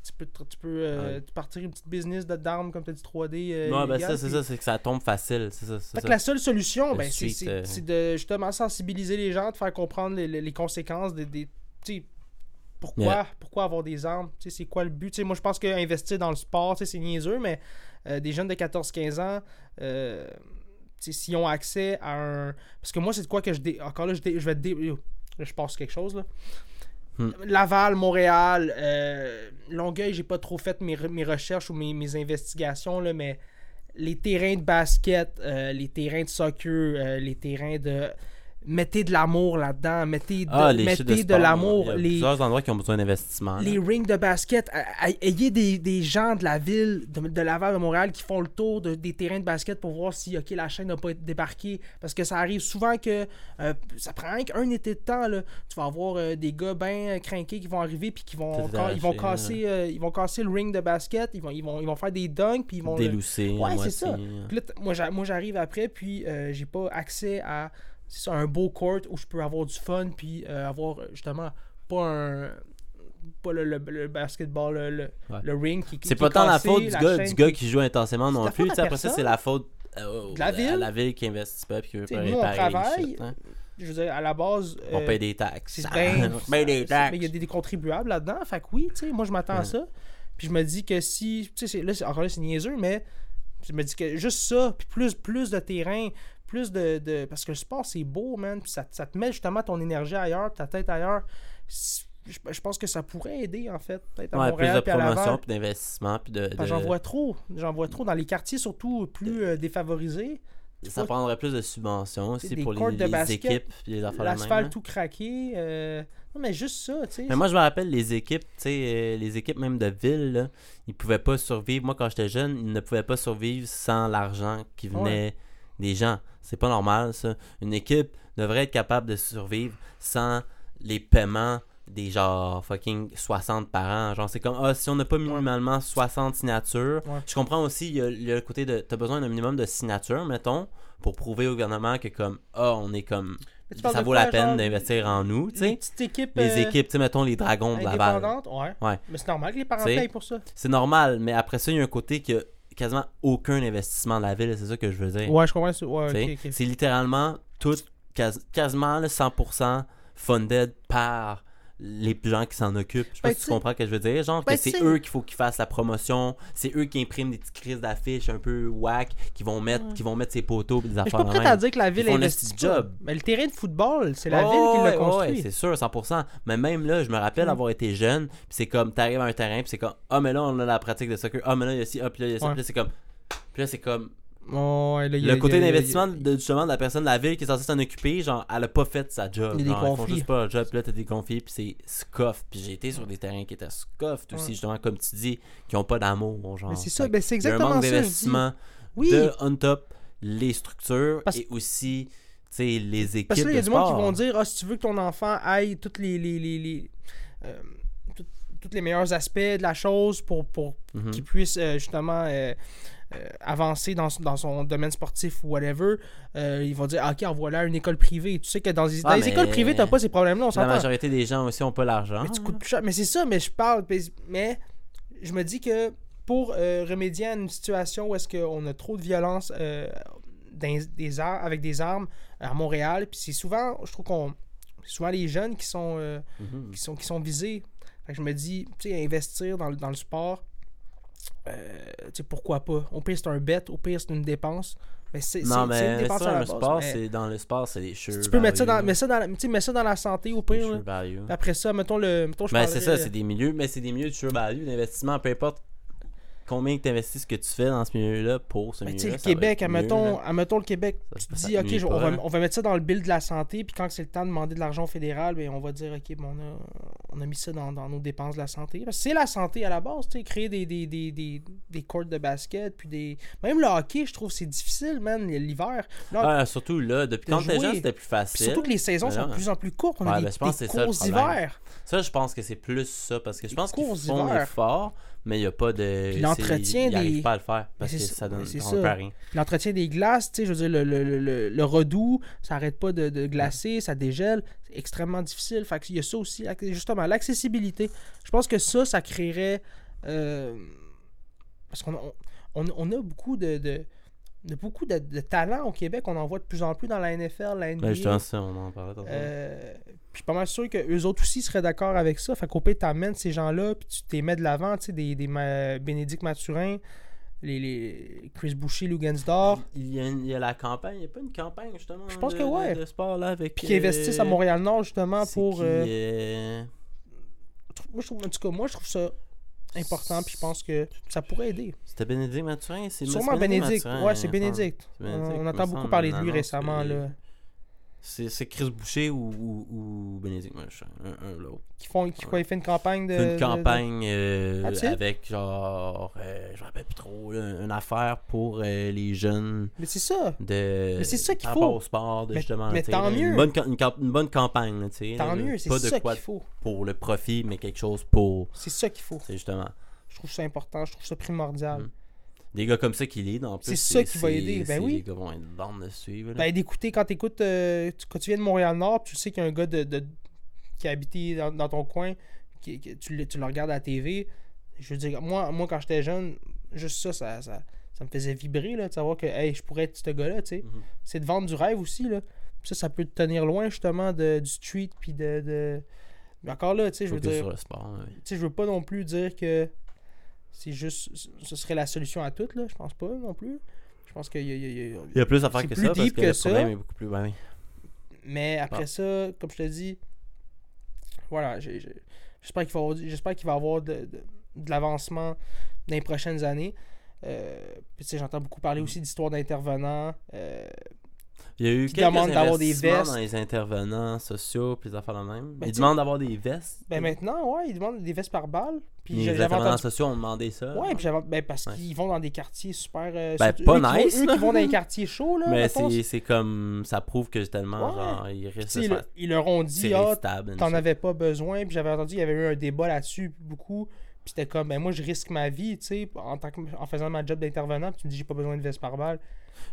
Tu peux, tu euh, partir une petite business d'armes, comme t'as dit 3D. euh, Ouais, ben ça, c'est puis- ça, c'est que ça tombe facile. C'est ça, c'est Fait que la seule solution, ben, c'est c'est- euh, c'est de justement sensibiliser les gens, de faire comprendre les, les- les conséquences des. des tu sais, pourquoi, Yeah. pourquoi avoir des armes? C'est quoi le but? Tu sais, Moi, je pense qu'investir dans le sport, c'est niaiseux, mais euh, des jeunes de 14-15 ans, euh, s'ils ont accès à un. Parce que moi, c'est de quoi que je. dé- Encore là, je, dé- je vais te. dé- Là, je passe quelque chose, là. Hmm. Laval, Montréal, euh, Longueuil, j'ai pas trop fait mes, re- mes recherches ou mes, mes investigations, là, mais les terrains de basket, euh, les terrains de soccer, les terrains de. Mettez de l'amour là-dedans, mettez de, Ah, mettez de, l'amour. Il y a Les, plusieurs endroits qui ont besoin d'investissement. les rings de basket, ayez des, des gens de la ville, de, de Laval, de Montréal, qui font le tour de- des terrains de basket pour voir si ok la chaîne n'a pas été débarquée. Parce que ça arrive souvent que euh, ça prend qu'un été de temps. Là. Tu vas avoir euh, des gars bien craqués qui vont arriver puis qui vont, ca- ils, vont casser, euh, ils vont casser le ring de basket, ils vont, ils vont, ils vont faire des dunks puis ils vont. le- Déloussé, Ouais, c'est ça. Puis là, moi, j'a- moi, j'arrive après, puis euh, j'ai pas accès à c'est ça, un beau court où je peux avoir du fun, puis euh, avoir euh, justement pas un. pas le, le- le basketball, le, le, Ouais. le ring qui, C'est pas est tant la faute du la gars, chaîne du gars qui- joue intensément non plus. Après ça, c'est la faute euh, De la à ville. la ville qui investit pas puis qui veut pas nous, on réparer les travaille, shit, hein. Je veux dire, à la base. On euh, paye des taxes. c'est bien. On paye des taxes. Mais il y a des, des contribuables là-dedans. Fait que oui, tu sais, moi je m'attends à ça. Puis je me dis que si. Tu sais, c'est- là, c'est- encore là, c'est niaiseux, mais je me dis que juste ça, puis plus, plus de terrain, plus de, de- Parce que le sport, c'est beau, man. Puis ça, ça te met justement ton énergie ailleurs, ta tête ailleurs. Je, je pense que ça pourrait aider, en fait. Peut-être à Ouais, plus de puis promotion, puis d'investissement, puis de. J'en vois trop. J'en vois trop dans les quartiers, surtout plus euh, défavorisés. Ça prendrait plus de subventions C'est aussi pour les, les basket, équipes puis les affaires. L'asphalte là. tout craqué. euh, Non, mais juste ça, tu sais. Mais moi, je me rappelle les équipes, tu sais, euh, les équipes même de ville, là, ils pouvaient pas survivre. Moi, quand j'étais jeune, ils ne pouvaient pas survivre sans l'argent qui venait des gens. C'est pas normal, ça. Une équipe devrait être capable de survivre sans les paiements des genre fucking 60 par an. Genre, c'est comme, ah, si on n'a pas minimalement 60 signatures. Ouais. Je comprends aussi, il y, a, il y a le côté de, t'as besoin d'un minimum de signatures, mettons, pour prouver au gouvernement que comme, ah, on est comme, ça vaut quoi, la peine d'investir en nous, tu Les sais. petites équipes. Les euh, équipes, tu sais, mettons les Dragons de Laval. ouais. Ouais. Mais c'est normal que les parents T'sais, payent pour ça. C'est normal, mais après ça, il y a un côté qui a quasiment aucun investissement de la ville, c'est ça que je veux dire. Ouais, je comprends. Ouais. C'est littéralement tout, quas- quasiment là, 100% funded par les gens qui s'en occupent. Je sais pas Ben, si tu comprends ce que je veux dire. Genre Ben, que c'est eux qu'il faut qu'ils fassent la promotion, c'est eux qui impriment des petites crises d'affiches un peu whack, qui vont mettre, Ouais. qui vont mettre ses poteaux et des Mais je suis affaires pas prêt à dire que la ville investit job. Mais le terrain de football, c'est la Oh, ville qui l'a construit. ouais, c'est sûr, 100%. Mais même là, je me rappelle Mm. avoir été jeune, puis c'est comme, t'arrives à un terrain, puis c'est comme, ah, mais là, on a la pratique de soccer, ah, mais là, il y a ci, ah, puis là, il y a ça, puis là, c'est comme, puis là, c'est comme, Oh, ouais, là, y a- le côté d'investissement de, justement de la personne de la ville qui est censée s'en occuper, genre, elle a pas fait sa job. Il y a des genre, ils font conflits. juste pas leur job, puis là, t'as des conflits, puis c'est scuff. Puis j'ai été sur des terrains qui étaient scuff aussi, Ouais. justement, comme tu dis, qui ont pas d'amour, genre. Mais c'est ça, ben, c'est un exactement manque ça. je dis. d'investissement Oui, de on top les structures Parce- et aussi, tu sais, les équipes. parce que là, il y a du monde qui vont dire ah, si tu veux que ton enfant aille toutes les. les, les, les, euh, tout- tous les meilleurs aspects de la chose pour, pour Mhm. qu'il puisse euh, justement euh, euh, avancer dans, dans son domaine sportif ou whatever, euh, ils vont dire ah, ok, envoie-la à une école privée. Tu sais que dans les, dans Ah, les écoles privées, t'as pas ces problèmes-là, on La majorité des gens aussi ont pas l'argent. Mais tu coûtes plus cher. Mais c'est ça, mais je parle. mais- je me dis que pour euh, remédier à une situation où est-ce qu'on a trop de violence euh, dans des avec des armes à Montréal, puis c'est souvent, je trouve qu'on. souvent les jeunes qui sont, Mhm. qui sont, qui sont visés. Fait que je me dis, tu sais, investir dans, le- dans le sport, euh, pourquoi pas? Au pire, c'est un bet, au pire, c'est une dépense. Mais c'est Non, c'est une mais dépense ça, à la base, mais dans le sport, c'est des sure Tu peux mettre ça dans, value. mets ça dans, la- mets ça dans la santé, au pire. sure value. Après ça, mettons le. Mettons, je Ben, c'est ça, c'est des milieux, mais c'est des milieux de sure value, d'investissement, peu importe combien tu investis ce que tu fais dans ce milieu-là pour ce Ben, tu sais, milieu-là. le Québec, admettons, admettons le Québec, Ça, tu ça dis, ok, on, va, on va mettre ça dans le bill de la santé, puis quand c'est le temps de demander de l'argent fédéral, ben, on va dire, ok, bon, on, a, on a mis ça dans, dans nos dépenses de la santé. Que c'est la santé à la base, tu sais, créer des, des, des, des, des courts de basket, puis des. Même le hockey, je trouve, c'est difficile, man, l'hiver. Ah, surtout là, depuis de quand t'es jeune, c'était plus puis facile. surtout que les saisons sont de plus en plus courtes. On ouais, a des, ben, je pense des que courses d'hiver. Ça, je pense que c'est plus ça, parce que je pense qu'ils font l'effort, mais il n'y a pas de. L'entretien ils des- pas à le faire, parce que ça, donne ça rien. L'entretien des glaces, tu sais, je veux dire, le, le, le- le, redoux, ça arrête pas de, de glacer, ça dégèle. C'est extrêmement difficile. Fait qu'il y a ça aussi, justement, l'accessibilité. Je pense que ça, ça créerait. euh, parce qu'on a, on, on a beaucoup de. de de beaucoup de, de talents au Québec, on en voit de plus en plus dans la NFL, la NBA. Ben, justement, ça, on en parlait. Euh, puis je suis pas mal sûr que eux autres aussi seraient d'accord avec ça. Fait qu'au pire, t'amènes ces gens-là, puis tu t'es mets de l'avant, tu sais, des, des Ma- Bénédicte Mathurin, les, les Chris Boucher, Lugansdor, Il y, a, il y a la campagne, il n'y a pas une campagne justement Je pense de, que ouais. de, sport là avec. puis qui investissent à euh, Montréal-Nord justement pour. qui, euh, euh, moi, je trouve, en tout cas, moi, je trouve ça important, puis je pense que ça pourrait aider. C'était Bénédicte Mathurin c'est Sûrement Bénédicte. Mathurin, Ouais, c'est. Bénédicte. On entend beaucoup parler de lui récemment, là. C'est Chris Boucher ou, ou, ou Bénédicte Machin, un, l'autre. Qui font, qui, quoi, il fait une campagne de. Une campagne euh, Ah, avec genre, euh, je me rappelle plus trop, là, une affaire pour euh, les jeunes Mais c'est ça. de. Mais c'est ça qu'il faut. rapport au sport, de Mais- justement. mais tant là, mieux. Une bonne, ca- une, camp- une bonne campagne, tu sais. Tant là, mieux, c'est Pas de ça quoi qu'il faut. pour le profit, mais quelque chose pour. C'est ça qu'il faut. C'est justement. Je trouve ça important, je trouve ça primordial. Mm. Des gars comme ça qui lead en plus. C'est ça qui va aider, ben c'est- oui. Les gars vont être bande de suivre. Ben, d'écouter quand t'écoutes, euh, tu- quand tu viens de Montréal-Nord, tu sais qu'il y a un gars de, de- qui a habité dans, dans ton coin, qui- qui- tu, le- tu le regardes à la TV. Je veux dire, moi, moi quand j'étais jeune, juste ça, ça, ça, ça me faisait vibrer, là, de savoir que, hey, je pourrais être ce gars-là, tu sais. Mhm. C'est de vendre du rêve aussi, là. Ça, ça peut te tenir loin, justement, de, du street, puis de, de... Mais encore là, tu sais, je veux dire... sport, ouais. Tu sais, je veux pas non plus dire que c'est juste... Ce serait la solution à tout, là. Je pense pas, non plus. Je pense qu'il y y y a- Il y a plus à faire que ça, parce que, que le ça. problème est beaucoup plus... oui. Mais après Ah. ça, comme je te dis, voilà, j'espère qu'il va, y avoir- j'espère qu'il va y avoir de, de- de l'avancement dans les prochaines années. Euh, j'entends beaucoup parler aussi d'histoires d'intervenants. Euh, Il y a eu Qui quelques demandent d'avoir des vestes. dans les intervenants sociaux puis des affaires même. Ben, Ils demandent d'avoir des vestes. ben maintenant, ouais, ils demandent des vestes par balle. Puis les intervenants entendu. sociaux ont demandé ça. Ouais, puis j'avais- ben parce Ouais. qu'ils vont dans des quartiers super. euh, Ben, pas eux qui vont- nice, Eux qui vont dans les quartiers chauds, là. Mais c'est comme... Ça prouve que tellement, Ouais. genre, ils le- faire ils leur ont dit, ah, t'en avais pas besoin. Puis j'avais entendu, il y avait eu un débat là-dessus, beaucoup. Puis c'était comme, ben moi, je risque ma vie, tu sais, en, tant que- en faisant ma job d'intervenant. Puis tu me dis, j'ai pas besoin de veste par balle.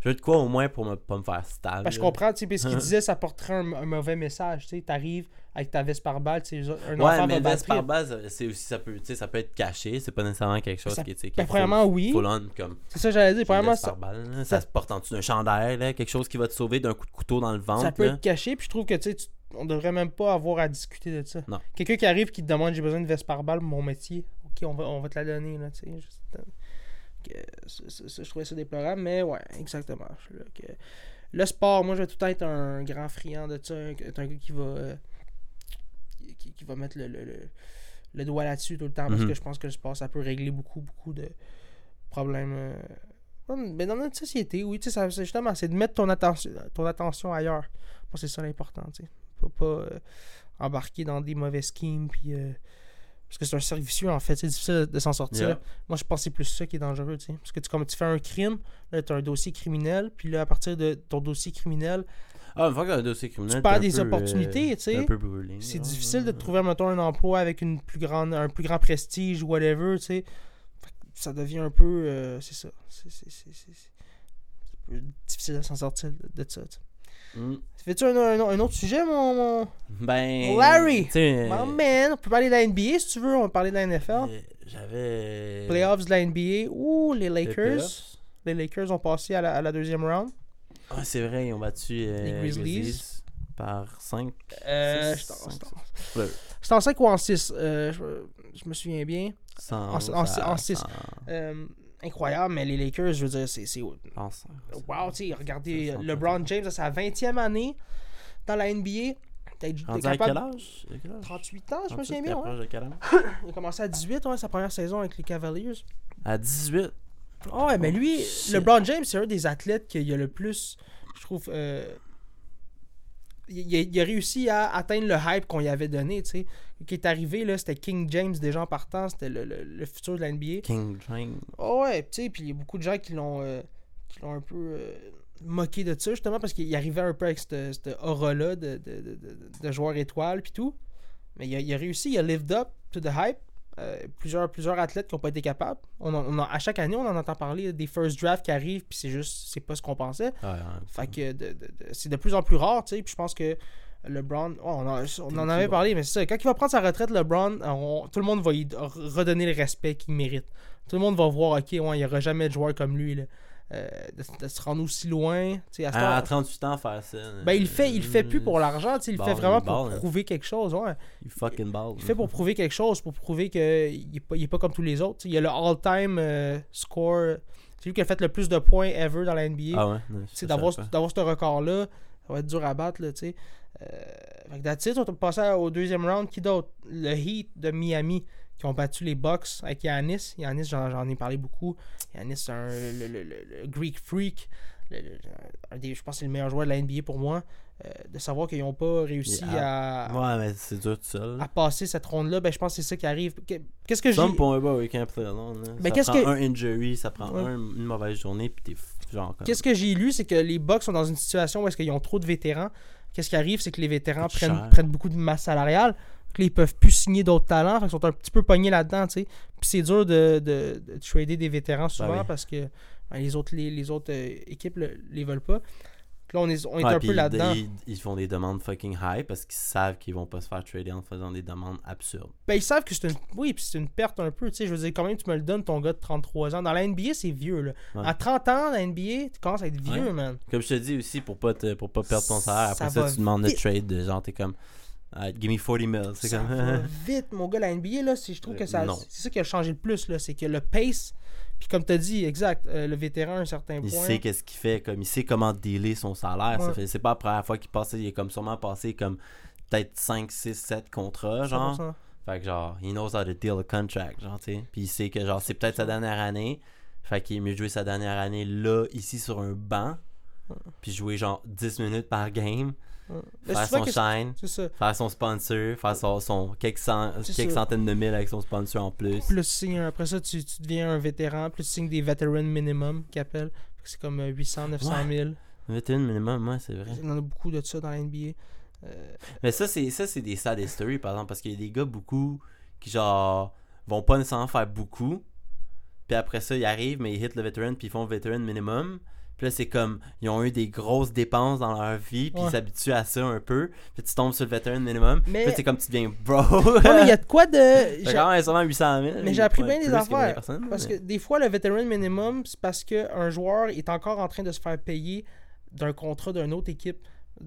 Je veux de quoi au moins pour me, pas me faire stable. Ben, je comprends, tu sais, ce qu'il disait, ça porterait un, un mauvais message, tu sais. T'arrives avec ta veste par balle, tu sais, un Ouais, enfant mais va veste par base, c'est aussi, ça peut, tu sais, ça peut être caché, c'est pas nécessairement quelque chose Ça- qui qui Ben, est full- premièrement, oui. full on, comme C'est ça, que j'allais dire. Premièrement, ça, balle, là. ça- se porte en dessous d'un chandail, là, quelque chose qui va te sauver d'un coup de couteau dans le ventre. ça peut là. être caché, puis je trouve que, tu sais, on devrait même pas avoir à discuter de ça. Non. Quelqu'un qui arrive qui te demande, j'ai besoin de veste par balle pour mon métier. Ok, on va, on va te la donner, là, tu sais. juste, euh, que je trouvais ça déplorable, mais ouais, exactement. Là que- Le sport, moi, je vais tout le temps être un grand friand de ça, un- être un gars qui va, euh, qui, qui va mettre le, le, le- le doigt là-dessus tout le temps, parce Mhm. que je pense que le sport, ça peut régler beaucoup, beaucoup de problèmes. euh, Mais dans notre société, oui, tu sais, justement, c'est de mettre ton attention, ton attention ailleurs. Moi, c'est ça l'important, tu sais. Pas, pas euh, embarquer dans des mauvais schemes, puis... parce que c'est un cercle vicieux, en fait. C'est difficile de s'en sortir. Yeah. Moi, je pense que c'est plus ça qui est dangereux, tu sais. Parce que tu, comme tu fais un crime, là, tu as un dossier criminel, puis là, à partir de ton dossier criminel, Ah, une fois que t'as un dossier criminel, Tu perds des euh, opportunités, tu sais. c'est là. difficile de trouver, mettons, un emploi avec une plus grande, un plus grand prestige ou whatever, tu sais. Ça devient un peu... euh, c'est ça. C'est difficile de s'en sortir de, ça. Mm. Fais-tu un, un- un autre sujet, mon... mon... Ben. Larry! sais, My man, on peut parler de la NBA si tu veux, on va parler de la NFL. euh, J'avais. Playoffs de la NBA. Ouh, les Lakers. Les Lakers ont passé à la, à la deuxième round. Ah, c'est vrai, ils ont battu euh, Les Grizzlies. par 5. Euh, en- cinq, j'étais six. en- Ouais. j'étais en 5 ou en 6. je, je me souviens bien. En- en- ça- en six. sans- Euh, incroyable, mais les Lakers, je veux dire, c'est. cinq. Wow, tu sais, regardez sent LeBron James à sa 20e année dans la NBA. T'es Rendu à capable- quel âge? À quel âge? 38 ans, je me 38, souviens bien. Il a commencé à 18, ouais, sa première saison avec les Cavaliers. À 18. Ah ouais, mais lui, Oh, shit. LeBron James, c'est un des athlètes qui a le plus, je trouve, euh, il, a, il a réussi à atteindre le hype qu'on lui avait donné, tu sais. Qui est arrivé, là, c'était King James déjà en partant, c'était le, le- le futur de la NBA. King James. Oh ouais, tu sais, puis il y a beaucoup de gens qui l'ont euh, un peu euh, moqué de ça, justement, parce qu'il arrivait un peu avec cette, cette aura-là de, de, de, de- de joueur étoile, puis tout. Mais il a, il a réussi, il a lived up to the hype. Euh, plusieurs, plusieurs athlètes qui n'ont pas été capables. On en- on en- à chaque année, on en entend parler des first drafts qui arrivent, puis c'est juste, c'est pas ce qu'on pensait. Ouais, ouais. Fait que c'est de plus en plus rare, tu sais. Puis je pense que LeBron, oh, on, en- on en avait parlé, mais c'est ça. Quand il va prendre sa retraite, LeBron, on- tout le monde va lui redonner le respect qu'il mérite. Tout le monde va voir, ok, ouais, il n'y aura jamais de joueur comme lui, là. Euh, de, de se rendre aussi loin. tu sais, à À, temps- à 38 ans, faire ça. ben, il le fait, il le fait plus pour l'argent, tu sais, il le fait vraiment pour hein. prouver quelque chose, ouais. Il fucking ball. Il fait pour prouver quelque chose, pour prouver qu'il n'est pas, il est pas comme tous les autres. Il y a le all-time euh, score. C'est lui qui a fait le plus de points ever dans la NBA. Ah ouais? D'avoir, d'avoir ce record-là, ça va être dur à battre, là, tu sais. Euh, fait que on au deuxième round. Qui d'autre? Le Heat de Miami, qui ont battu les Bucks avec Yanis. Yanis, j'en, ai parlé beaucoup. Yanis, c'est un, le, le- le- le Greek freak. Un des, je pense que c'est le meilleur joueur de la NBA pour moi. Euh, de savoir qu'ils n'ont pas réussi à, Ouais, mais c'est dur tout seul. à passer cette ronde-là, ben, je pense que c'est ça qui arrive. Que- Qu'est-ce que j'ai... Pour un gars, we can't play alone. là. Ça qu'est-ce prend que- un injury, ça prend Ouais. un- une mauvaise journée, puis t'es f- genre comme. Qu'est-ce que j'ai lu, c'est que les Bucks sont dans une situation où est-ce qu'ils ont trop de vétérans. Qu'est-ce qui arrive, c'est que les vétérans prennent, cher. prennent beaucoup de masse salariale. Là, ils peuvent plus signer d'autres talents. Qu'ils sont un petit peu pognés là-dedans, tu sais. Puis c'est dur de, de, de trader des vétérans souvent oui. parce que ben, les autres, les, les autres euh, équipes le- les veulent pas. Là, on est, on est Ouais, un peu là-dedans. Ils, ils font des demandes fucking high parce qu'ils savent qu'ils vont pas se faire trader en faisant des demandes absurdes. Ben, ils savent que c'est une. Oui, c'est une perte un peu. Tu sais, je veux dire, quand même, tu me le donnes, ton gars de 33 ans. Dans la NBA, c'est vieux, là. Ouais. À 30 ans, dans la NBA, tu commences à être vieux, Ouais. man. Comme je te dis aussi, pour pas, te, pour pas perdre ton salaire, Ça après ça, tu demandes le trade de genre, t'es comme, Ah, give me 40 mil. C'est Ça comme, va vite, mon gars, la NBA, là, je trouve que ça, Euh, non. c'est ça qui a changé le plus, là. C'est que le pace, puis comme tu as dit, exact, euh, le vétéran à un certain il point. sait qu'est-ce qu'il fait, comme il sait comment dealer son salaire. Ça Ouais. fait, c'est pas la première fois qu'il passe, il est comme sûrement passé comme peut-être 5, 6, 7 contrats, genre. 100%. Fait que genre, he knows how to deal a contract, genre, tu sais. Puis il sait que genre, c'est peut-être sa dernière année. Fait qu'il est mieux de jouer sa dernière année là, ici sur un banc. Puis jouer genre 10 minutes par game. Ouais. Faire son shine. Faire son sponsor. Faire son, son quelques, cent- centaines de mille avec son sponsor en plus. Plus après ça, tu, tu deviens un vétéran. Plus tu signes des veteran minimum, qu'ils appellent. C'est comme euh, 800, 900 000. 21 minimum, ouais, c'est vrai. Il y en a beaucoup de ça dans la NBA. Euh, Mais ça, c'est ça c'est des sad history, par exemple, parce qu'il y a des gars beaucoup qui, genre, vont pas nécessairement faire beaucoup. Puis après ça, ils arrivent, mais ils hit le veteran, puis ils font le veteran minimum. Puis là, c'est comme, ils ont eu des grosses dépenses dans leur vie, puis Ouais. ils s'habituent à ça un peu. Puis tu tombes sur le veteran minimum. Mais- Puis c'est comme tu deviens bro. Mais il y a de quoi de. J'ai- quand même sûrement 800 000. Mais j'ai appris bien des affaires, des Parce que des fois, le veteran minimum, c'est parce qu'un joueur est encore en train de se faire payer d'un contrat d'une autre équipe.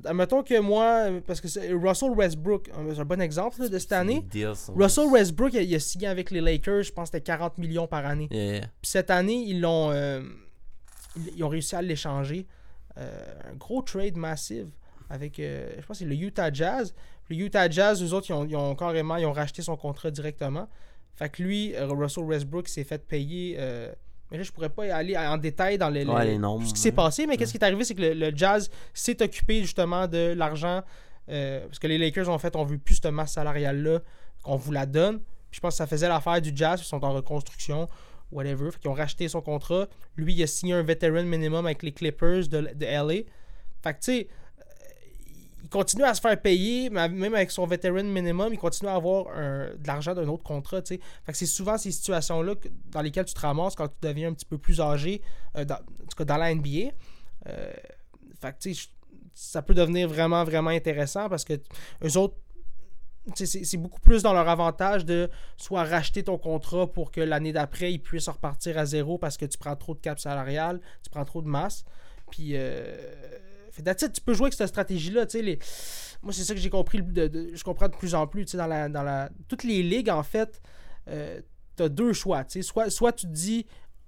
Admettons que moi, parce que c'est- Russell Westbrook, c'est un bon exemple là, de cette année. Russell Westbrook, il a, il a signé avec les Lakers, je pense que c'était 40 millions par année. Yeah. Puis cette année, ils l'ont euh, ils, ils ont réussi à l'échanger. Euh, un gros trade massif avec, euh, je pense c'est le Utah Jazz. Le Utah Jazz, eux autres, ils ont, ils ont carrément ils ont racheté son contrat directement. Fait que lui, euh, Russell Westbrook, s'est fait payer. euh, mais là, je pourrais pas aller en détail dans les, Ouais, les- les nombres, ce qui s'est ouais. passé. Mais qu'est-ce qui est arrivé, c'est que le, le Jazz s'est occupé justement de l'argent. parce que les Lakers, en fait, on veut plus cette masse salariale-là, qu'on vous la donne. Puis je pense que ça faisait l'affaire du Jazz, ils sont en reconstruction, whatever. Fait qu'ils ont racheté son contrat. Lui, il a signé un veteran minimum avec les Clippers de, de LA. Fait que, tu sais, euh, il continue à se faire payer, même avec son veteran minimum, il continue à avoir de l'argent d'un autre contrat. Fait que c'est souvent ces situations-là dans lesquelles tu te ramasses quand tu deviens un petit peu plus âgé, euh, dans, en tout cas dans la NBA. Euh, fait que, ça peut devenir vraiment, vraiment intéressant parce que eux autres, c'est beaucoup plus dans leur avantage de soit racheter ton contrat pour que l'année d'après, ils puissent repartir à zéro parce que tu prends trop de cap salarial, tu prends trop de masse. Puis, euh, fait, that's it, tu peux jouer avec cette stratégie-là. Les... Moi, c'est ça que j'ai compris. De, de- je comprends de plus en plus. Dans la, dans la... Toutes les ligues, en fait, tu as deux choix. Soit, soit tu te dis,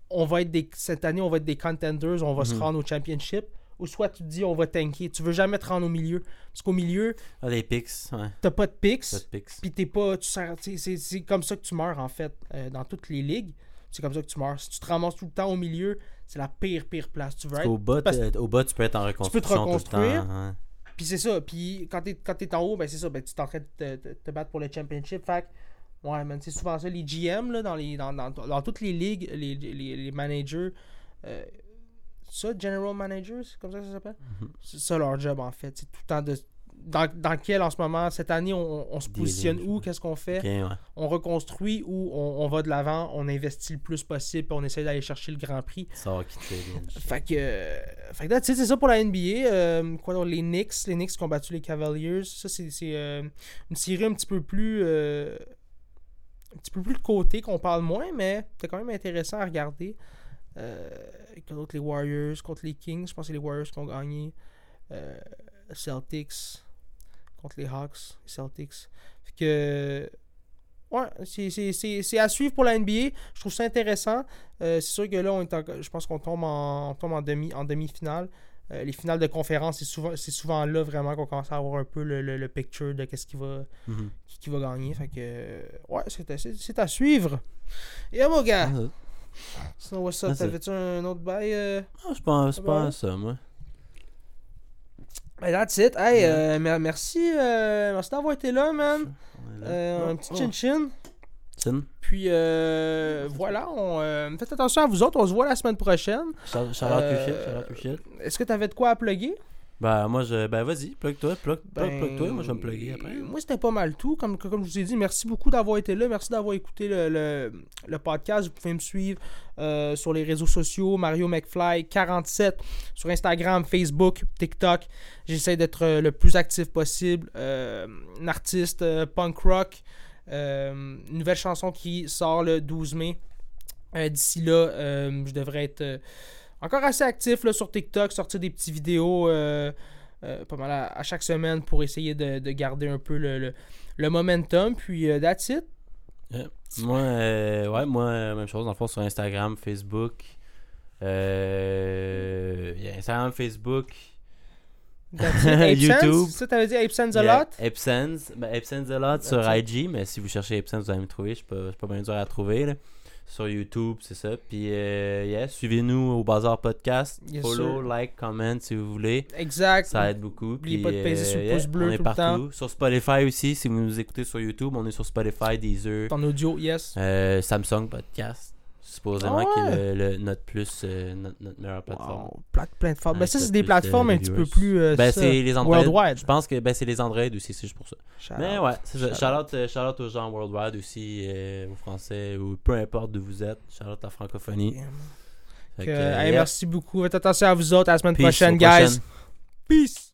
on va être des... cette année, on va être des contenders, on va se Mhm. rendre au championship. Ou soit tu te dis, on va tanker. Tu veux jamais te rendre au milieu. Parce qu'au milieu, Ah, les ouais. t'as pas de picks. Puis t'es pas. Tu tu c'est, c'est comme ça que tu meurs, en fait, euh, dans toutes les ligues. C'est comme ça que tu meurs. Si tu te ramasses tout le temps au milieu, c'est la pire, pire place. Tu veux être. Au bas, parce- t'es- au bas, tu peux être en reconstruction te reconstruire. tout le temps. ouais. Puis c'est ça. Puis quand t'es, quand t'es en haut, ben c'est ça. Ben tu es en train de te, te- te battre pour le championship. Fait que, ouais, man, c'est souvent ça. Les GM, là, dans, les, dans, dans, dans toutes les ligues, les, les, les managers. euh, ça, General Managers, c'est comme ça que ça s'appelle? Mhm. C'est ça leur job, en fait. C'est tout le temps de. Dans, dans quel, en ce moment, cette année, on, on se positionne où? Qu'est-ce qu'on fait? Ouais. on reconstruit ou on, on va de l'avant, on investit le plus possible, puis on essaie d'aller chercher le grand prix. Ça fait Fait que, euh, fait que c'est ça pour la NBA. Euh, quoi? Les Knicks, les Knicks qui ont battu les Cavaliers. Ça, c'est c'est, euh, une série un petit peu plus. euh, un petit peu plus de côté, qu'on parle moins, mais c'est quand même intéressant à regarder. Euh, quoi d'autre? les Warriors contre les Kings. Je pense que c'est les Warriors qui ont gagné. Euh, Celtics contre les Hawks, Celtics. Fait que. Ouais, c'est- à suivre pour la NBA. Je trouve ça intéressant. Euh, c'est sûr que là, on est en- je pense qu'on tombe en, on tombe en demi en demi-finale. Euh, les finales de conférence, c'est souvent, souvent là vraiment qu'on commence à avoir un peu le, le- le picture de qu'est-ce qui va, Mhm. qui, qui va gagner. Fait que, ouais, c'est à, à suivre. Et mon gars, Ah, sinon, what's up? T'avais-tu un autre bail? euh? je pense pas à ça, moi. Ben, that's it. Hey, euh, mer- merci, euh, merci d'avoir été là, man. Là. Euh, un Oh, petit oh. chin-chin. Tin. Puis, euh, voilà, on, euh, faites attention à vous autres. On se voit la semaine prochaine. Euh, to shit. Est-ce que t'avais de quoi à plugger? Ben, moi, je. Ben, vas-y, plug-toi, plug, plug, Ben, plug-toi. Moi, je vais me plugger après. Moi, c'était pas mal tout. Comme, comme je vous ai dit, merci beaucoup d'avoir été là. Merci d'avoir écouté le, le, le podcast. Vous pouvez me suivre euh, sur les réseaux sociaux. Mario McFly47 sur Instagram, Facebook, TikTok. J'essaie d'être euh, le plus actif possible. Euh, un artiste euh, punk rock. Une nouvelle chanson qui sort le 12 mai. D'ici là, je devrais être encore assez actif là, sur TikTok, sortir des petites vidéos euh, euh, pas mal à, à chaque semaine pour essayer de, de garder un peu le, le, le momentum. Puis, euh, that's it. Moi, euh, ouais, moi, même chose, dans le fond, sur Instagram, Facebook. Instagram, Facebook. YouTube. Ça, t'avais dit Ape Sense a lot? Epsens, ben, Epsens a lot sur IG, mais si vous cherchez Epsens, vous allez me trouver. Je suis pas, je suis pas bien dur à trouver. Là. Sur YouTube, c'est ça. Puis, euh, yeah, suivez-nous au Bazar Podcast. Yes, Follow, sir. like, comment si vous voulez. Exact. Ça aide beaucoup. N'oubliez Puis, pas de peser sur le pouce bleu on est tout le partout. Sur Spotify aussi, si vous nous écoutez sur YouTube, on est sur Spotify, Deezer, En audio, yes. euh, Samsung Podcast. Supposément Ah qui est le, le- notre plus, euh, notre, notre meilleure plateforme. Wow, pla- plateforme. Ben, ça, c'est des de plateformes un petit peu plus. euh, Ben, c'est les Android. Worldwide. Je pense que ben, c'est les Android aussi, c'est juste pour ça. Shout Mais out. ouais. Shout euh, aux gens worldwide aussi, euh, aux Français, ou peu importe d'où vous êtes. Shout-out à la francophonie. Que, que, hey. Merci beaucoup. Faites attention à vous autres. À la semaine Peace, prochaine, guys. Peace.